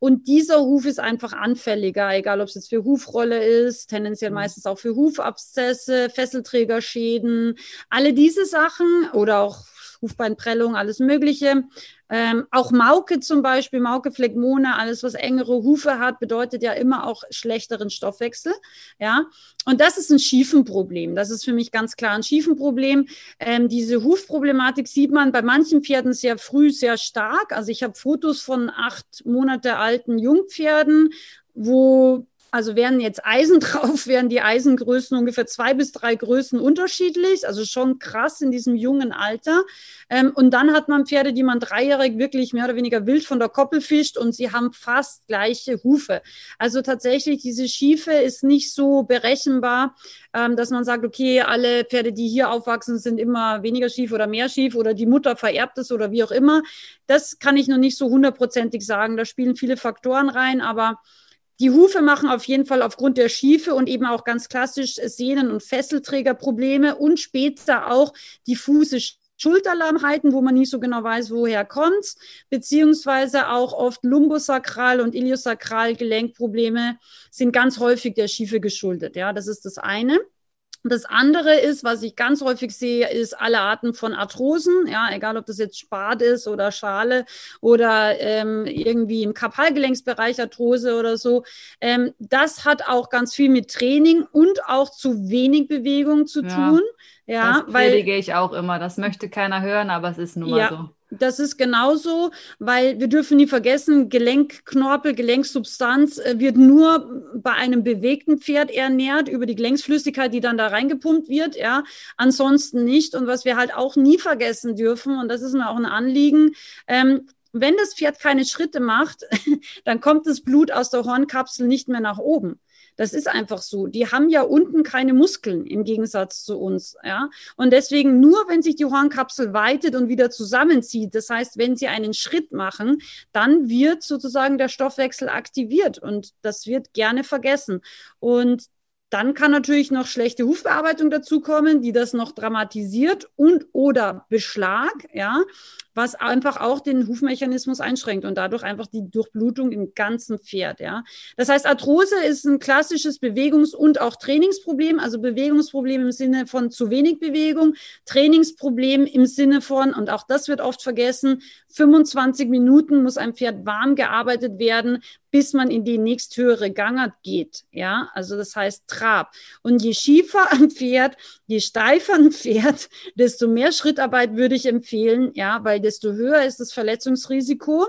[SPEAKER 2] Und dieser Huf ist einfach anfälliger, egal ob es jetzt für Hufrolle ist, tendenziell mhm. meistens auch für Hufabszesse, Fesselträgerschäden, alle diese Sachen oder auch Hufbeinprellung, alles Mögliche. Ähm, auch Mauke zum Beispiel, Mauke Phlegmone, alles, was engere Hufe hat, bedeutet ja immer auch schlechteren Stoffwechsel. Ja, und das ist ein Schiefenproblem. Das ist für mich ganz klar ein Schiefenproblem. Ähm, diese Hufproblematik sieht man bei manchen Pferden sehr früh sehr stark. Also ich habe Fotos von acht Monate alten Jungpferden, wo also wären jetzt Eisen *laughs* drauf, wären die Eisengrößen ungefähr zwei bis drei Größen unterschiedlich, also schon krass in diesem jungen Alter. Ähm, und dann hat man Pferde, die man dreijährig wirklich mehr oder weniger wild von der Koppel fischt und sie haben fast gleiche Hufe. Also tatsächlich, diese Schiefe ist nicht so berechenbar, ähm, dass man sagt, okay, alle Pferde, die hier aufwachsen, sind immer weniger schief oder mehr schief oder die Mutter vererbt es oder wie auch immer. Das kann ich noch nicht so hundertprozentig sagen. Da spielen viele Faktoren rein, aber die Hufe machen auf jeden Fall aufgrund der Schiefe und eben auch ganz klassisch Sehnen- und Fesselträgerprobleme und später auch diffuse Schulterlahmheiten, wo man nicht so genau weiß, woher kommt, beziehungsweise auch oft Lumbosakral und Iliosakral Gelenkprobleme sind ganz häufig der Schiefe geschuldet. Ja, das ist das eine. Das andere ist, was ich ganz häufig sehe, ist alle Arten von Arthrosen, ja, egal ob das jetzt Spat ist oder Schale oder ähm, irgendwie im Kapalgelenksbereich Arthrose oder so. Ähm, das hat auch ganz viel mit Training und auch zu wenig Bewegung zu ja, tun.
[SPEAKER 1] Ja, das predige weil, ich auch immer. Das möchte keiner hören, aber es ist nun mal ja, so.
[SPEAKER 2] Das ist genauso, weil wir dürfen nie vergessen, Gelenkknorpel, Gelenksubstanz äh, wird nur bei einem bewegten Pferd ernährt über die Gelenksflüssigkeit, die dann da reingepumpt wird, ja. Ansonsten nicht. Und was wir halt auch nie vergessen dürfen, und das ist mir auch ein Anliegen, ähm, wenn das Pferd keine Schritte macht, *laughs* dann kommt das Blut aus der Hornkapsel nicht mehr nach oben. Das ist einfach so. Die haben ja unten keine Muskeln im Gegensatz zu uns. Ja? Und deswegen nur, wenn sich die Hornkapsel weitet und wieder zusammenzieht, das heißt, wenn sie einen Schritt machen, dann wird sozusagen der Stoffwechsel aktiviert und das wird gerne vergessen. Und dann kann natürlich noch schlechte Hufbearbeitung dazukommen, die das noch dramatisiert und oder Beschlag, ja was einfach auch den Hufmechanismus einschränkt und dadurch einfach die Durchblutung im ganzen Pferd. Ja. Das heißt, Arthrose ist ein klassisches Bewegungs- und auch Trainingsproblem, also Bewegungsproblem im Sinne von zu wenig Bewegung, Trainingsproblem im Sinne von, und auch das wird oft vergessen, 25 Minuten muss ein Pferd warm gearbeitet werden, bis man in die nächsthöhere Gangart geht. Ja, also das heißt Trab. Und je schiefer ein Pferd, je steifer ein Pferd, desto mehr Schrittarbeit würde ich empfehlen. Ja, weil desto höher ist das Verletzungsrisiko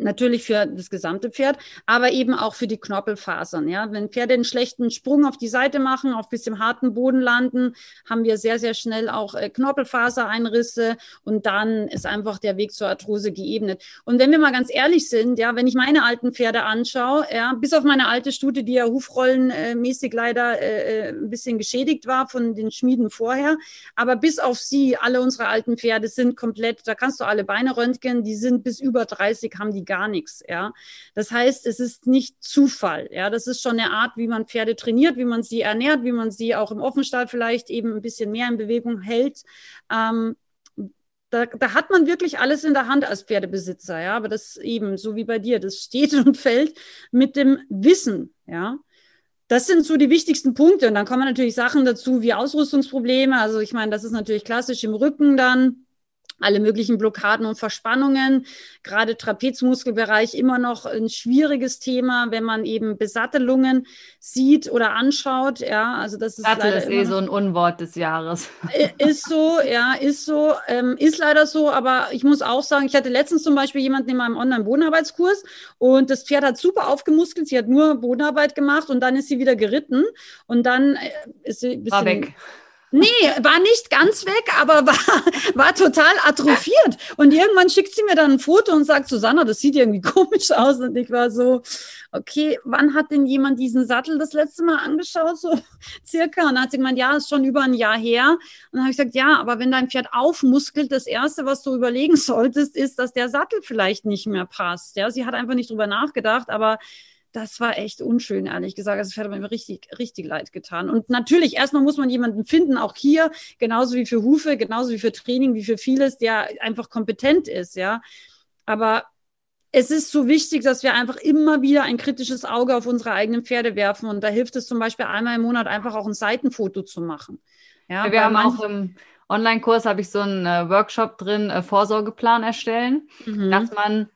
[SPEAKER 2] natürlich für das gesamte Pferd, aber eben auch für die Knorpelfasern. Ja, wenn Pferde einen schlechten Sprung auf die Seite machen, auf bisschen harten Boden landen, haben wir sehr sehr schnell auch äh, Knorpelfasereinrisse und dann ist einfach der Weg zur Arthrose geebnet. Und wenn wir mal ganz ehrlich sind, ja, wenn ich meine alten Pferde anschaue, ja, bis auf meine alte Stute, die ja hufrollenmäßig leider äh, äh, ein bisschen geschädigt war von den Schmieden vorher, aber bis auf sie, alle unsere alten Pferde sind komplett, da kannst du alle Beine röntgen, die sind bis über 30, haben die gar nichts, ja. Das heißt, es ist nicht Zufall, ja. Das ist schon eine Art, wie man Pferde trainiert, wie man sie ernährt, wie man sie auch im Offenstall vielleicht eben ein bisschen mehr in Bewegung hält. Ähm, da, da, hat man wirklich alles in der Hand als Pferdebesitzer, ja, aber das eben, so wie bei dir, das steht *laughs* und fällt mit dem Wissen, ja. Das sind so die wichtigsten Punkte. Und dann kommen natürlich Sachen dazu wie Ausrüstungsprobleme. Also ich meine, das ist natürlich klassisch im Rücken dann alle möglichen Blockaden und Verspannungen. Gerade Trapezmuskelbereich immer noch ein schwieriges Thema, wenn man eben Besattelungen sieht oder anschaut. Ja, also das ist
[SPEAKER 1] Sattel ist eh so ein Unwort des Jahres.
[SPEAKER 2] Ist so, ja, ist so, ähm, ist leider so. Aber ich muss auch sagen, ich hatte letztens zum Beispiel jemanden in meinem Online-Bodenarbeitskurs und das Pferd hat super aufgemuskelt. Sie hat nur Bodenarbeit gemacht und dann ist sie wieder geritten und dann äh, ist sie ein bisschen,
[SPEAKER 1] War weg
[SPEAKER 2] Nee, war nicht ganz weg, aber *laughs* war, war total atrophiert. Und irgendwann schickt sie mir dann ein Foto und sagt, Susanna, das sieht irgendwie *laughs* komisch aus. Und ich war so, okay, wann hat denn jemand diesen Sattel das letzte Mal angeschaut? So *laughs* circa. Und dann hat sie gemeint, ja, ist schon über ein Jahr her. Und dann habe ich gesagt, ja, aber wenn dein Pferd aufmuskelt, das Erste, was du überlegen solltest, ist, dass der Sattel vielleicht nicht mehr passt. Ja, sie hat einfach nicht drüber nachgedacht, aber das war echt unschön, ehrlich gesagt. Also, es hat mir richtig, richtig leid getan. Und natürlich, erstmal muss man jemanden finden, auch hier, genauso wie für Hufe, genauso wie für Training, wie für vieles, der einfach kompetent ist, ja. Aber es ist so wichtig, dass wir einfach immer wieder ein kritisches Auge auf unsere eigenen Pferde werfen. Und da hilft es zum Beispiel einmal im Monat einfach auch ein Seitenfoto zu machen.
[SPEAKER 1] Ja, ja wir haben auch im Online-Kurs habe ich so einen äh, Workshop drin, äh, Vorsorgeplan erstellen, mhm. dass man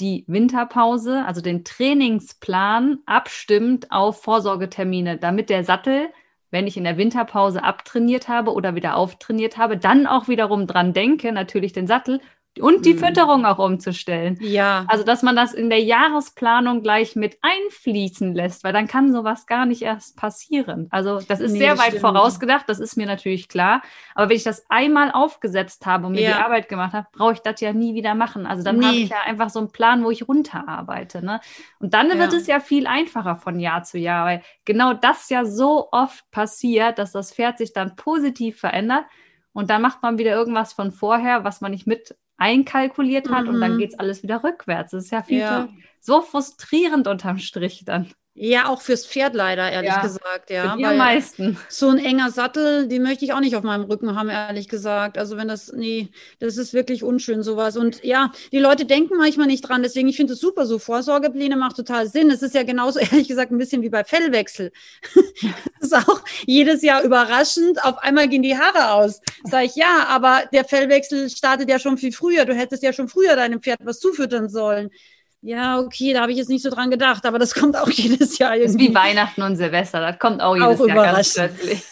[SPEAKER 1] die Winterpause, also den Trainingsplan, abstimmt auf Vorsorgetermine, damit der Sattel, wenn ich in der Winterpause abtrainiert habe oder wieder auftrainiert habe, dann auch wiederum dran denke, natürlich den Sattel und die mhm. Fütterung auch umzustellen.
[SPEAKER 2] Ja.
[SPEAKER 1] Also, dass man das in der Jahresplanung gleich mit einfließen lässt, weil dann kann sowas gar nicht erst passieren. Also, das ist nee, sehr das weit stimmt. vorausgedacht, das ist mir natürlich klar. Aber wenn ich das einmal aufgesetzt habe und mir ja. die Arbeit gemacht habe, brauche ich das ja nie wieder machen. Also, dann nee. habe ich ja einfach so einen Plan, wo ich runterarbeite. Ne? Und dann ja. wird es ja viel einfacher von Jahr zu Jahr, weil genau das ja so oft passiert, dass das Pferd sich dann positiv verändert. Und dann macht man wieder irgendwas von vorher, was man nicht mit einkalkuliert hat mhm. und dann mhm. geht es alles wieder rückwärts. Das ist ja viel ja. so frustrierend unterm Strich dann.
[SPEAKER 2] Ja, auch fürs Pferd leider, ehrlich ja, gesagt, ja.
[SPEAKER 1] Am meisten.
[SPEAKER 2] So ein enger Sattel, den möchte ich auch nicht auf meinem Rücken haben, ehrlich gesagt. Also wenn das, nee, das ist wirklich unschön, sowas. Und ja, die Leute denken manchmal nicht dran. Deswegen, ich finde es super, so Vorsorgepläne macht total Sinn. Es ist ja genauso, *laughs* ehrlich gesagt, ein bisschen wie bei Fellwechsel. *laughs* das ist auch jedes Jahr überraschend. Auf einmal gehen die Haare aus. Sag ich, ja, aber der Fellwechsel startet ja schon viel früher. Du hättest ja schon früher deinem Pferd was zufüttern sollen ja, okay, da habe ich jetzt nicht so dran gedacht, aber das kommt auch *laughs* jedes Jahr.
[SPEAKER 1] Irgendwie. Das ist wie Weihnachten und Silvester, das kommt auch jedes auch Jahr ganz plötzlich.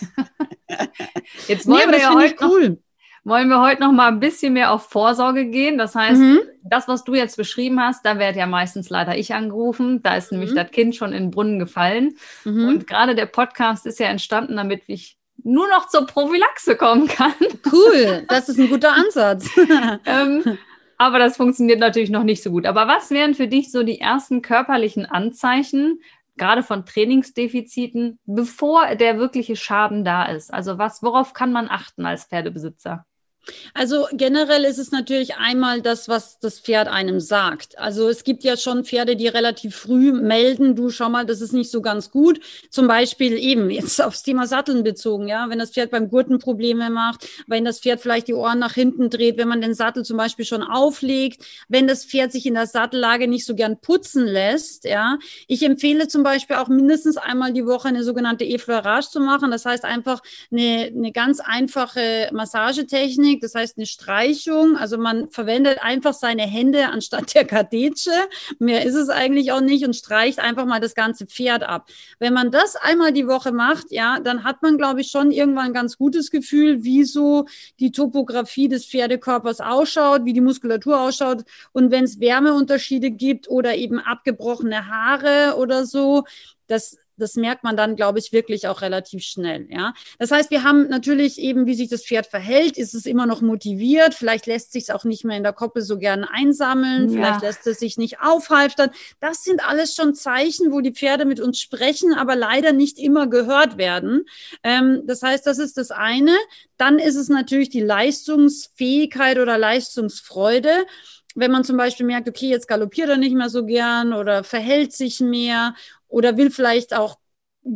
[SPEAKER 1] *laughs* Jetzt wollen nee, wir ja heute cool. noch, wollen wir heute noch mal ein bisschen mehr auf Vorsorge gehen. Das heißt, mhm. das, was du jetzt beschrieben hast, da werde ja meistens leider ich angerufen. Da ist mhm. nämlich das Kind schon in den Brunnen gefallen. Mhm. Und gerade der Podcast ist ja entstanden, damit ich nur noch zur Prophylaxe kommen kann.
[SPEAKER 2] Cool, *laughs* das ist ein guter Ansatz.
[SPEAKER 1] ähm, aber das funktioniert natürlich noch nicht so gut. Aber was wären für dich so die ersten körperlichen Anzeichen, gerade von Trainingsdefiziten, bevor der wirkliche Schaden da ist? Also was, worauf kann man achten als Pferdebesitzer?
[SPEAKER 2] Also generell ist es natürlich einmal das, was das Pferd einem sagt. Also es gibt ja schon Pferde, die relativ früh melden, du schau mal, das ist nicht so ganz gut. Zum Beispiel eben jetzt aufs Thema Satteln bezogen, ja, wenn das Pferd beim Gurten Probleme macht, wenn das Pferd vielleicht die Ohren nach hinten dreht, wenn man den Sattel zum Beispiel schon auflegt, wenn das Pferd sich in der Sattellage nicht so gern putzen lässt, ja. Ich empfehle zum Beispiel auch mindestens einmal die Woche eine sogenannte Effleurage zu machen. Das heißt einfach eine, eine ganz einfache Massagetechnik Technik, das heißt eine Streichung. Also man verwendet einfach seine Hände anstatt der Kadetsche. Mehr ist es eigentlich auch nicht und streicht einfach mal das ganze Pferd ab. Wenn man das einmal die Woche macht, ja, dann hat man, glaube ich, schon irgendwann ein ganz gutes Gefühl, wie so die Topografie des Pferdekörpers ausschaut, wie die Muskulatur ausschaut. Und wenn es Wärmeunterschiede gibt oder eben abgebrochene Haare oder so, das das merkt man dann, glaube ich, wirklich auch relativ schnell. Ja, das heißt, wir haben natürlich eben, wie sich das Pferd verhält, ist es immer noch motiviert. Vielleicht lässt sich es auch nicht mehr in der Koppel so gern einsammeln. Ja. Vielleicht lässt es sich nicht aufhalftern. Das sind alles schon Zeichen, wo die Pferde mit uns sprechen, aber leider nicht immer gehört werden. Ähm, das heißt, das ist das eine. Dann ist es natürlich die Leistungsfähigkeit oder Leistungsfreude wenn man zum Beispiel merkt, okay, jetzt galoppiert er nicht mehr so gern oder verhält sich mehr oder will vielleicht auch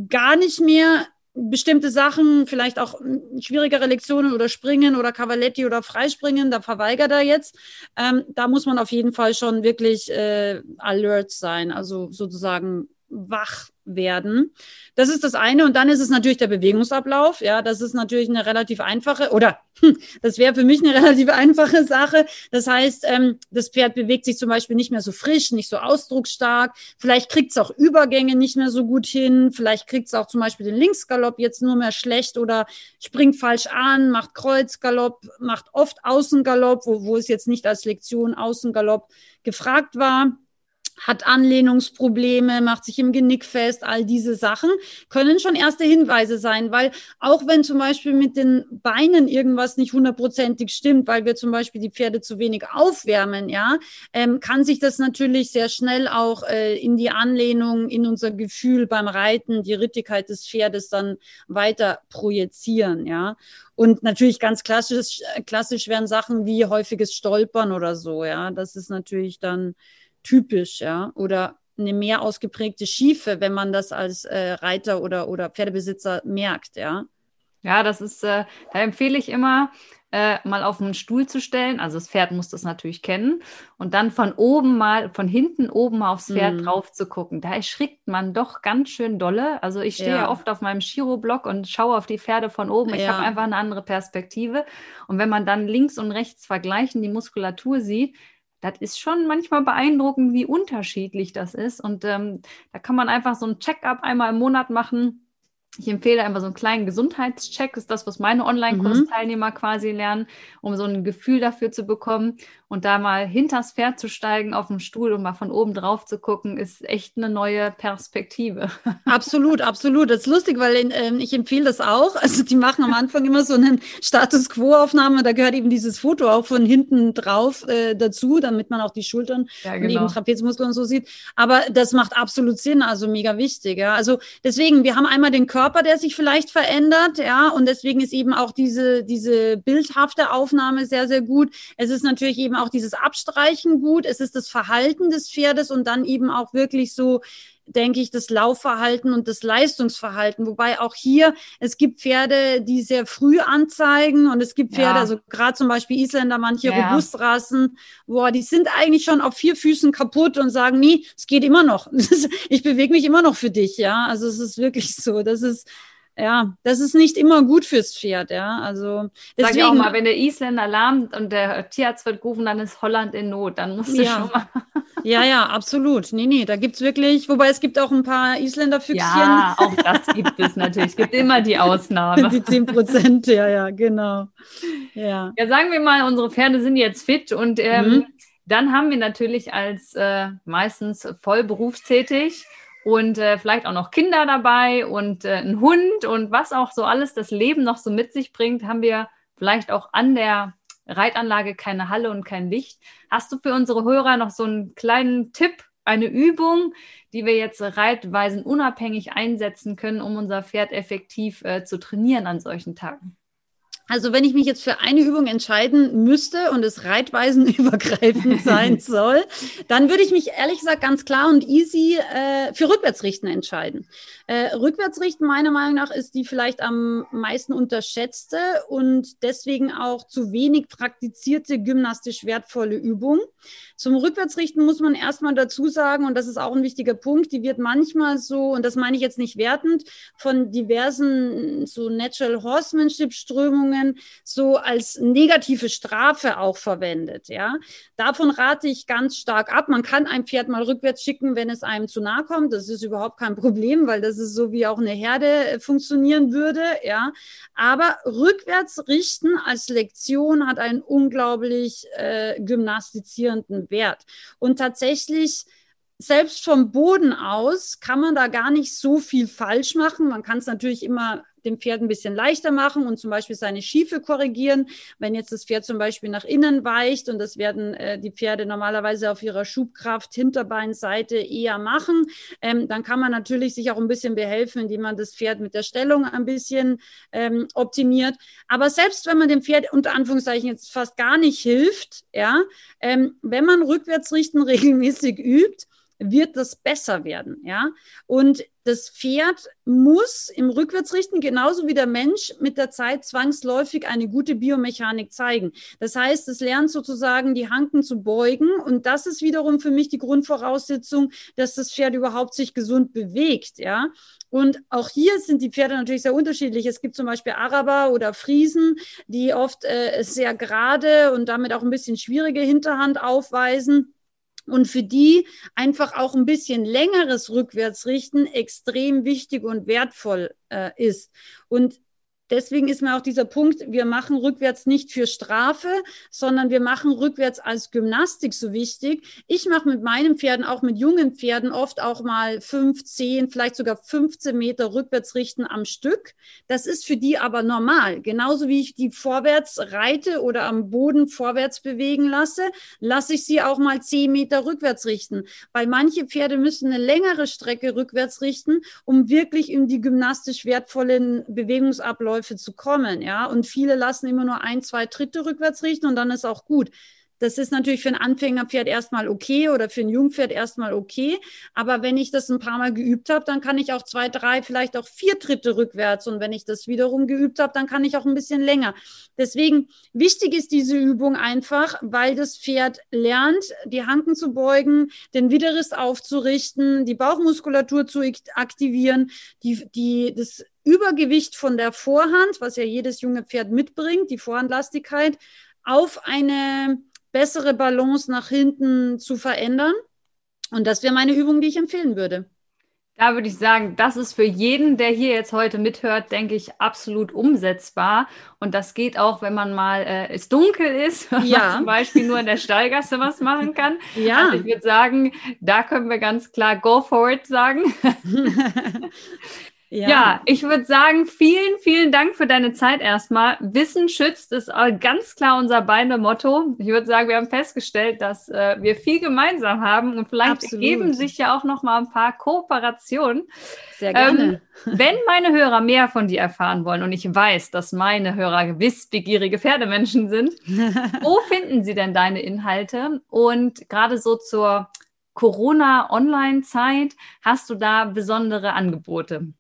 [SPEAKER 2] gar nicht mehr bestimmte Sachen, vielleicht auch schwierigere Lektionen oder Springen oder Cavaletti oder Freispringen, da verweigert er jetzt. Ähm, da muss man auf jeden Fall schon wirklich äh, alert sein, also sozusagen wach werden. Das ist das eine. Und dann ist es natürlich der Bewegungsablauf. Ja, das ist natürlich eine relativ einfache oder *laughs* das wäre für mich eine relativ einfache Sache. Das heißt, ähm, das Pferd bewegt sich zum Beispiel nicht mehr so frisch, nicht so ausdrucksstark. Vielleicht kriegt es auch Übergänge nicht mehr so gut hin. Vielleicht kriegt es auch zum Beispiel den Linksgalopp jetzt nur mehr schlecht oder springt falsch an, macht Kreuzgalopp, macht oft Außengalopp, wo, wo es jetzt nicht als Lektion Außengalopp gefragt war hat Anlehnungsprobleme, macht sich im Genick fest, all diese Sachen können schon erste Hinweise sein, weil auch wenn zum Beispiel mit den Beinen irgendwas nicht hundertprozentig stimmt, weil wir zum Beispiel die Pferde zu wenig aufwärmen, ja, ähm, kann sich das natürlich sehr schnell auch äh, in die Anlehnung, in unser Gefühl beim Reiten, die Rittigkeit des Pferdes dann weiter projizieren, ja. Und natürlich ganz klassisch, klassisch wären Sachen wie häufiges Stolpern oder so, ja. Das ist natürlich dann typisch, ja, oder eine mehr ausgeprägte Schiefe, wenn man das als äh, Reiter oder, oder Pferdebesitzer merkt, ja.
[SPEAKER 1] Ja, das ist, äh, da empfehle ich immer, äh, mal auf einen Stuhl zu stellen. Also das Pferd muss das natürlich kennen. Und dann von oben mal, von hinten oben aufs Pferd mm. drauf zu gucken. Da erschrickt man doch ganz schön dolle. Also ich stehe ja. ja oft auf meinem Chiroblock und schaue auf die Pferde von oben. Ich ja. habe einfach eine andere Perspektive. Und wenn man dann links und rechts vergleichen die Muskulatur sieht, das ist schon manchmal beeindruckend, wie unterschiedlich das ist. Und ähm, da kann man einfach so ein Check-up einmal im Monat machen. Ich empfehle einfach so einen kleinen Gesundheitscheck, das ist das, was meine Online-Kursteilnehmer mhm. quasi lernen, um so ein Gefühl dafür zu bekommen. Und da mal hinters Pferd zu steigen auf dem Stuhl und mal von oben drauf zu gucken, ist echt eine neue Perspektive. *laughs*
[SPEAKER 2] Absolut, absolut. Das ist lustig, weil äh, ich empfehle das auch. *laughs* Also die machen am Anfang immer so eine Status Quo-Aufnahme. Da gehört eben dieses Foto auch von hinten drauf äh, dazu, damit man auch die Schultern ja, genau. neben Trapezmuskeln und so sieht. Aber das macht absolut Sinn, also mega wichtig. Ja. Also deswegen, wir haben einmal den Körper, der sich vielleicht verändert, ja, und deswegen ist eben auch diese, diese bildhafte Aufnahme sehr, sehr gut. Es ist natürlich eben auch dieses Abstreichen gut, es ist das Verhalten des Pferdes und dann eben auch wirklich so, denke ich, das Laufverhalten und das Leistungsverhalten. Wobei auch hier, es gibt Pferde, die sehr früh anzeigen und es gibt Pferde, ja. also gerade zum Beispiel Isländer, manche ja. Robustrassen, boah, die sind eigentlich schon auf vier Füßen kaputt und sagen, nie, es geht immer noch. *laughs* ich bewege mich immer noch für dich, ja. Also es ist wirklich so. Das ist, ja, das ist nicht immer gut fürs Pferd, ja. Also
[SPEAKER 1] deswegen, Sag ich auch mal, wenn der Isländer lahmt und der Tierarzt wird gerufen, dann ist Holland in Not. Dann musst du
[SPEAKER 2] ja.
[SPEAKER 1] schon mal. *laughs*
[SPEAKER 2] ja, ja, absolut. Nee, nee, da gibt es wirklich, wobei es gibt auch ein paar Isländer-Füchschen.
[SPEAKER 1] Ja, auch das gibt es natürlich. Es gibt immer die Ausnahme. *laughs*
[SPEAKER 2] Die 10 Prozent, ja, ja, genau. Ja.
[SPEAKER 1] ja, sagen wir mal, unsere Pferde sind jetzt fit und ähm, mhm. dann haben wir natürlich als äh, meistens voll berufstätig und äh, vielleicht auch noch Kinder dabei und äh, ein Hund und was auch so alles das Leben noch so mit sich bringt, haben wir vielleicht auch an der Reitanlage keine Halle und kein Licht. Hast du für unsere Hörer noch so einen kleinen Tipp, eine Übung, die wir jetzt reitweisen unabhängig einsetzen können, um unser Pferd effektiv äh, zu trainieren an solchen Tagen?
[SPEAKER 2] Also wenn ich mich jetzt für eine Übung entscheiden müsste und es reitweisenübergreifend *laughs* sein soll, dann würde ich mich ehrlich gesagt ganz klar und easy äh, für Rückwärtsrichten entscheiden. Äh, Rückwärtsrichten meiner Meinung nach ist die vielleicht am meisten unterschätzte und deswegen auch zu wenig praktizierte gymnastisch wertvolle Übung. Zum Rückwärtsrichten muss man erstmal dazu sagen, und das ist auch ein wichtiger Punkt, die wird manchmal so, und das meine ich jetzt nicht wertend, von diversen so Natural Horsemanship Handlungen so als negative Strafe auch verwendet. Ja, davon rate ich ganz stark ab. Man kann ein Pferd mal rückwärts schicken, wenn es einem zu nahe kommt. Das ist überhaupt kein Problem, weil das ist so wie auch eine Herde äh, funktionieren würde. Ja, aber rückwärts richten als Lektion hat einen unglaublich äh, gymnastizierenden Wert und tatsächlich selbst vom Boden aus kann man da gar nicht so viel falsch machen. Man kann es natürlich immer dem Pferd ein bisschen leichter machen und zum Beispiel seine Schiefe korrigieren. Wenn jetzt das Pferd zum Beispiel nach innen weicht und das werden äh, die Pferde normalerweise auf ihrer Schubkraft Hinterbeinseite eher machen, ähm, dann kann man natürlich sich auch ein bisschen behelfen, indem man das Pferd mit der Stellung ein bisschen ähm, optimiert. Aber selbst wenn man dem Pferd unter Anführungszeichen jetzt fast gar nicht hilft, ja, ähm, wenn man Rückwärtsrichten *laughs* regelmäßig übt, wird das besser werden, ja. Und das Pferd muss im Rückwärtsrichten genauso wie der Mensch mit der Zeit zwangsläufig eine gute Biomechanik zeigen. Das heißt, es lernt sozusagen die Hanken zu beugen und das ist wiederum für mich die Grundvoraussetzung, dass das Pferd überhaupt sich gesund bewegt, ja. Und auch hier sind die Pferde natürlich sehr unterschiedlich. Es gibt zum Beispiel Araber oder Friesen, die oft äh, sehr gerade und damit auch ein bisschen schwierige Hinterhand aufweisen und für die einfach auch ein bisschen längeres Rückwärtsrichten extrem wichtig und wertvoll äh, ist. Und deswegen ist mir auch dieser Punkt, wir machen rückwärts nicht für Strafe, sondern wir machen rückwärts als Gymnastik so wichtig. Ich mache mit meinen Pferden, auch mit jungen Pferden, oft auch mal fünf, zehn, vielleicht sogar 15 Meter rückwärts richten am Stück. Das ist für die aber normal. Genauso wie ich die vorwärts reite oder am Boden vorwärts bewegen lasse, lasse ich sie auch mal zehn Meter rückwärts richten. Weil manche Pferde müssen eine längere Strecke rückwärts richten, um wirklich in die gymnastisch wertvollen Bewegungsabläufe Abläufe zu kommen, ja. Und viele lassen immer nur ein, zwei Tritte rückwärts richten und dann ist auch gut. Das ist natürlich für ein Anfängerpferd erstmal okay oder für ein Jungpferd erstmal okay. Aber wenn ich das ein paar Mal geübt habe, dann kann ich auch zwei, drei, vielleicht auch vier Tritte rückwärts. Und wenn ich das wiederum geübt habe, dann kann ich auch ein bisschen länger. Deswegen wichtig ist diese Übung einfach, weil das Pferd lernt, die Hanken zu beugen, den Widerriss aufzurichten, die Bauchmuskulatur zu aktivieren, die, die, das Übergewicht von der Vorhand, was ja jedes junge Pferd mitbringt, die Vorhandlastigkeit, auf eine bessere Balance nach hinten zu verändern. Und das wäre meine Übung, die ich empfehlen würde.
[SPEAKER 1] Da würde ich sagen, das ist für jeden, der hier jetzt heute mithört, denke ich, absolut umsetzbar. Und das geht auch, wenn man mal äh, es dunkel ist, *laughs* wenn ja. man zum Beispiel nur in der Stallgasse was machen kann. Ja. Also ich würde sagen, da können wir ganz klar Go for it sagen. *laughs* *laughs* Ja. ja, ich würde sagen, vielen, vielen Dank für deine Zeit erstmal. Wissen schützt ist ganz klar unser beide Motto. Ich würde sagen, wir haben festgestellt, dass äh, wir viel gemeinsam haben und vielleicht Absolut. ergeben sich ja auch noch mal ein paar Kooperationen.
[SPEAKER 2] Sehr gerne.
[SPEAKER 1] Ähm, wenn meine Hörer mehr von dir erfahren wollen und ich weiß, dass meine Hörer wissbegierige Pferdemenschen sind, *laughs* wo finden sie denn deine Inhalte? Und gerade so zur Corona-Online-Zeit hast du da besondere Angebote?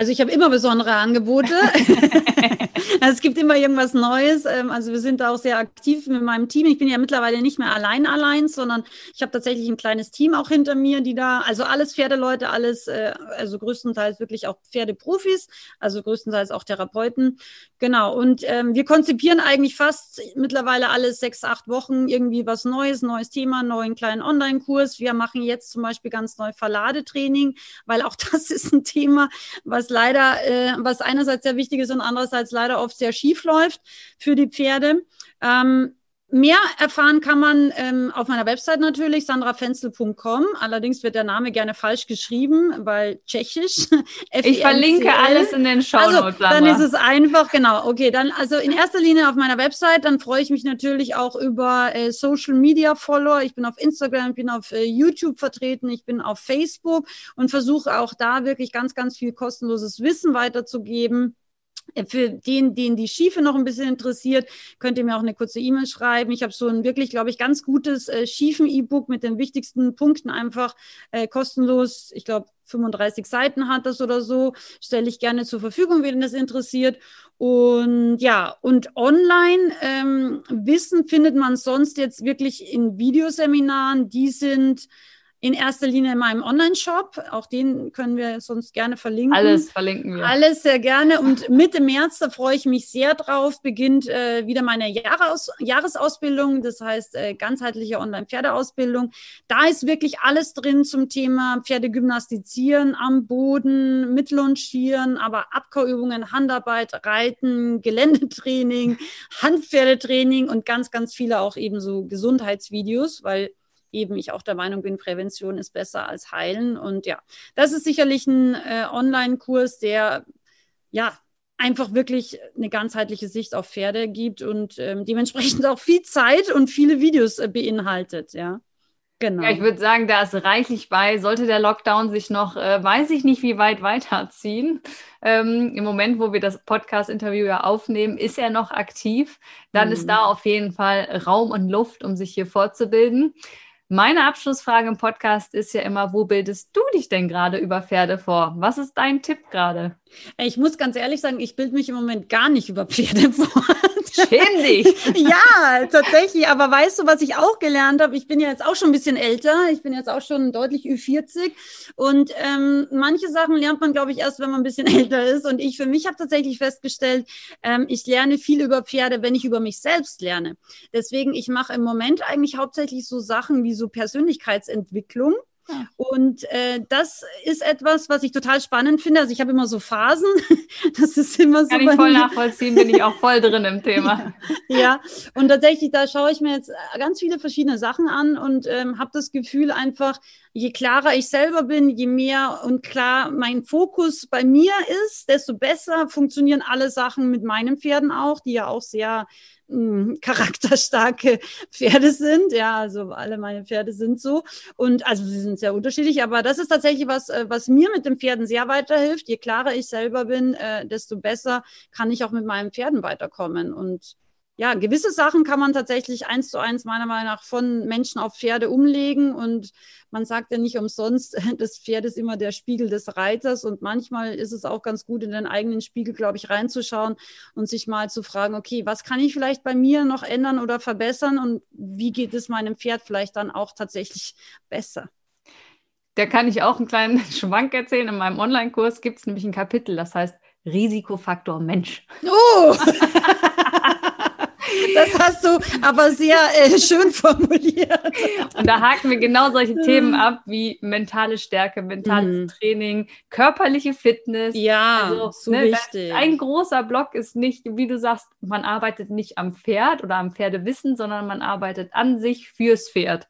[SPEAKER 2] Also ich habe immer besondere Angebote. *laughs* *laughs* Also es gibt immer irgendwas Neues. Ähm, also wir sind da auch sehr aktiv mit meinem Team. Ich bin ja mittlerweile nicht mehr allein allein, sondern ich habe tatsächlich ein kleines Team auch hinter mir, die da, also alles Pferdeleute, alles, äh, also größtenteils wirklich auch Pferdeprofis, also größtenteils auch Therapeuten. Genau. Und ähm, wir konzipieren eigentlich fast mittlerweile alles sechs, acht Wochen irgendwie was Neues, neues Thema, neuen kleinen Online-Kurs. Wir machen jetzt zum Beispiel ganz neu Verladetraining, weil auch *laughs* das ist ein Thema, was leider, äh, was einerseits sehr wichtig ist und andererseits leider oft sehr schief läuft für die Pferde. Ähm, Mehr erfahren kann man ähm, auf meiner Website natürlich, sandrafenzel.com. Allerdings wird der Name gerne falsch geschrieben, weil tschechisch. *laughs*
[SPEAKER 1] ich verlinke alles in den Show
[SPEAKER 2] also, Notes. Also, dann ist es einfach, genau. Okay, dann also in erster Linie auf meiner Website. Dann freue ich mich natürlich auch über äh, Social Media Follower. Ich bin auf Instagram, ich bin auf äh, YouTube vertreten, ich bin auf Facebook und versuche auch da wirklich ganz, ganz viel kostenloses Wissen weiterzugeben. Für den, den die Schiefe noch ein bisschen interessiert, könnt ihr mir auch eine kurze E-Mail schreiben. Ich habe so ein wirklich, glaube ich, ganz gutes äh, Schiefen-E-Book mit den wichtigsten Punkten einfach äh, kostenlos. Ich glaube, 35 Seiten hat das oder so. Stelle ich gerne zur Verfügung, wenn das interessiert. Und ja, und online ähm, Wissen findet man sonst jetzt wirklich in Videoseminaren. Die sind in erster Linie in meinem Online-Shop. Auch den können wir sonst gerne verlinken.
[SPEAKER 1] Alles verlinken wir.
[SPEAKER 2] Alles sehr gerne. Und Mitte März, da freue ich mich sehr drauf, beginnt äh, wieder meine Jahres Jahresausbildung. Das heißt, äh, ganzheitliche Online-Pferdeausbildung. Da ist wirklich alles drin zum Thema Pferdegymnastizieren am Boden, mit Longieren, aber Abkauübungen, Handarbeit, Reiten, *laughs* Geländetraining, Handpferdetraining und ganz, ganz viele auch eben so Gesundheitsvideos, weil eben ich auch der Meinung bin, Prävention ist besser als heilen. Und ja, das ist sicherlich ein äh, Online-Kurs, der ja einfach wirklich eine ganzheitliche Sicht auf Pferde gibt und ähm, dementsprechend auch viel Zeit und viele Videos äh, beinhaltet, ja.
[SPEAKER 1] Genau. Ja, ich würde sagen, da ist reichlich bei. Sollte der Lockdown sich noch, äh, weiß ich nicht, wie weit weiterziehen. Ähm, Im Moment, wo wir das Podcast-Interview ja aufnehmen, ist er noch aktiv. Dann mhm. ist da auf jeden Fall Raum und Luft, um sich hier fortzubilden. Meine Abschlussfrage im Podcast ist ja immer, wo bildest du dich denn gerade über Pferde vor? Was ist dein Tipp gerade?
[SPEAKER 2] Ich muss ganz ehrlich sagen, ich bilde mich im Moment gar nicht über Pferde *laughs* vor.
[SPEAKER 1] Schäm dich.
[SPEAKER 2] ja, tatsächlich. Aber weißt du, was ich auch gelernt habe? Ich bin ja jetzt auch schon ein bisschen älter. Ich bin jetzt auch schon deutlich Ü40. Und ähm, manche Sachen lernt man, glaube ich, erst, wenn man ein bisschen *laughs* älter ist. Und ich für mich habe tatsächlich festgestellt, ähm, ich lerne viel über Pferde, wenn ich über mich selbst lerne. Deswegen, ich mache im Moment eigentlich hauptsächlich so Sachen wie so Persönlichkeitsentwicklung. Und äh, das ist etwas, was ich total spannend finde. Also ich habe immer so Phasen. *laughs* Das ist immer so.
[SPEAKER 1] Kann ich voll nachvollziehen, bin ich auch voll drin im Thema. *laughs*
[SPEAKER 2] ja, und tatsächlich, da schaue ich mir jetzt ganz viele verschiedene Sachen an und ähm, habe das Gefühl einfach, je klarer ich selber bin, je mehr und klar mein Fokus bei mir ist, desto besser funktionieren alle Sachen mit meinen Pferden auch, die ja auch sehr mh, *laughs* charakterstarke Pferde sind. Ja, also alle meine Pferde sind so. Und also sie sind sehr unterschiedlich, aber das ist tatsächlich was, äh, was mir mit den Pferden sehr weiterhilft. Je klarer ich selber bin, äh, desto besser kann ich auch mit meinen Pferden weiterkommen. Und ja, gewisse Sachen kann man tatsächlich eins zu eins meiner Meinung nach von Menschen auf Pferde umlegen. Und man sagt ja nicht umsonst, *laughs* das Pferd ist immer der Spiegel des Reiters. Und manchmal ist es auch ganz gut, in den eigenen Spiegel, glaube ich, reinzuschauen und sich mal zu fragen, okay, was kann ich vielleicht bei mir noch ändern oder verbessern? Und wie geht es meinem Pferd vielleicht dann auch tatsächlich besser?
[SPEAKER 1] Da kann ich auch einen kleinen *laughs* Schwank erzählen. In meinem Online-Kurs gibt es nämlich ein Kapitel, das heißt Risikofaktor Mensch.
[SPEAKER 2] Oh! *laughs* Das hast du aber sehr äh, schön formuliert.
[SPEAKER 1] Und da haken wir genau solche Themen ab wie mentale Stärke, mentales mhm. Training, körperliche Fitness.
[SPEAKER 2] Ja, also, so ne, wichtig.
[SPEAKER 1] Ein großer Block ist nicht, wie du sagst, man arbeitet nicht am Pferd oder am Pferdewissen, sondern man arbeitet an sich fürs Pferd.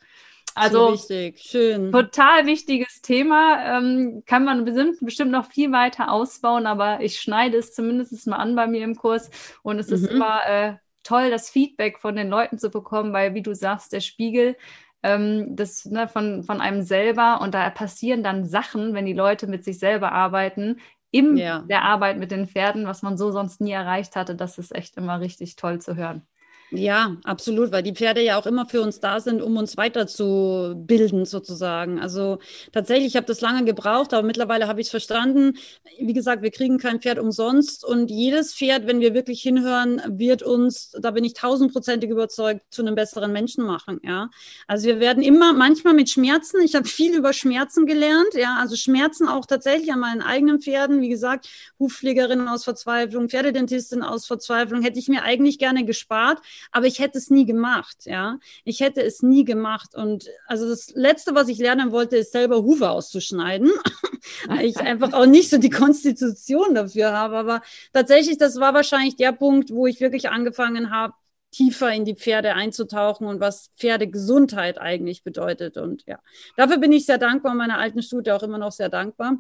[SPEAKER 1] Also
[SPEAKER 2] so wichtig, schön.
[SPEAKER 1] Total wichtiges Thema. Ähm, kann man bestimmt, bestimmt noch viel weiter ausbauen, aber ich schneide es zumindest mal an bei mir im Kurs. Und es mhm. ist immer äh, toll, das Feedback von den Leuten zu bekommen, weil, wie du sagst, der Spiegel ähm, das ne, von, von einem selber und da passieren dann Sachen, wenn die Leute mit sich selber arbeiten, in ja. der Arbeit mit den Pferden, was man so sonst nie erreicht hatte. Das ist echt immer richtig toll zu hören.
[SPEAKER 2] Ja, absolut, weil die Pferde ja auch immer für uns da sind, um uns weiterzubilden sozusagen. Also tatsächlich, ich habe das lange gebraucht, aber mittlerweile habe ich es verstanden. Wie gesagt, wir kriegen kein Pferd umsonst und jedes Pferd, wenn wir wirklich hinhören, wird uns, da bin ich tausendprozentig überzeugt, zu einem besseren Menschen machen. Ja, also wir werden immer, manchmal mit Schmerzen. Ich habe viel über Schmerzen gelernt. Ja, also Schmerzen auch tatsächlich an meinen eigenen Pferden. Wie gesagt, Hufpflegerin aus Verzweiflung, Pferdedentistin aus Verzweiflung hätte ich mir eigentlich gerne gespart aber ich hätte es nie gemacht, ja. Ich hätte es nie gemacht. Und also das Letzte, was ich lernen wollte, ist selber Hufe auszuschneiden. *laughs* ich einfach auch nicht so die Konstitution dafür habe. Aber tatsächlich, das war wahrscheinlich der Punkt, wo ich wirklich angefangen habe, tiefer in die Pferde einzutauchen und was Pferdegesundheit eigentlich bedeutet. Und ja, dafür bin ich sehr dankbar, meiner alten Studie auch immer noch sehr dankbar.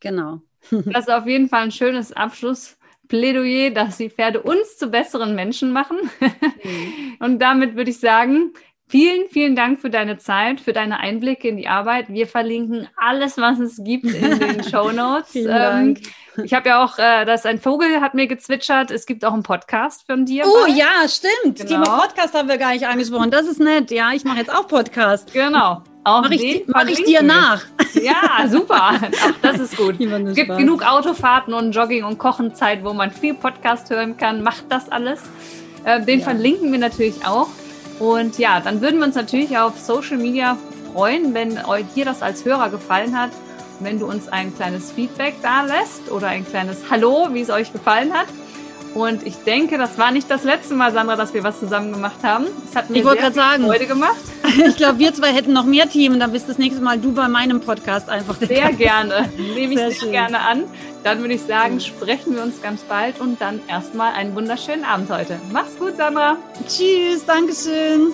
[SPEAKER 2] Genau. *laughs*
[SPEAKER 1] Das ist auf jeden Fall ein schönes Abschluss. Plädoyer, dass die Pferde uns zu besseren Menschen machen. Mhm. *laughs* Und damit würde ich sagen, Vielen, vielen Dank für deine Zeit, für deine Einblicke in die Arbeit. Wir verlinken alles, was es gibt in den *laughs* Show Notes. vielen ähm, Dank. Ich habe ja auch, äh, dass ein Vogel hat mir gezwitschert. Es gibt auch einen Podcast von dir.
[SPEAKER 2] Oh bald. ja, stimmt. Genau. Thema Podcast haben wir gar nicht angesprochen. Das ist nett. Ja, ich mache jetzt auch Podcast.
[SPEAKER 1] Genau.
[SPEAKER 2] Mache ich, mach ich dir nach. *laughs*
[SPEAKER 1] Ja, super. Auch das ist gut. *laughs* Es gibt genug Autofahrten und Jogging- und Kochenzeit, wo man viel Podcast hören kann. Macht das alles. Äh, den ja. verlinken wir natürlich auch. Und ja, dann würden wir uns natürlich auf Social Media freuen, wenn euch dir das als Hörer gefallen hat. Wenn du uns ein kleines Feedback da lässt oder ein kleines Hallo, wie es euch gefallen hat. Und ich denke, das war nicht das letzte Mal, Sandra, dass wir was zusammen gemacht haben.
[SPEAKER 2] Es hat mir ich sehr sagen, Freude gemacht. *laughs* ich glaube, wir zwei hätten noch mehr Team. Dann bist das nächste Mal du bei meinem Podcast einfach.
[SPEAKER 1] Sehr gerne. Nehme ich sehr, sehr gerne an. Dann würde ich sagen, sprechen wir uns ganz bald und dann erstmal einen wunderschönen Abend heute. Mach's gut, Sandra.
[SPEAKER 2] Tschüss, Dankeschön.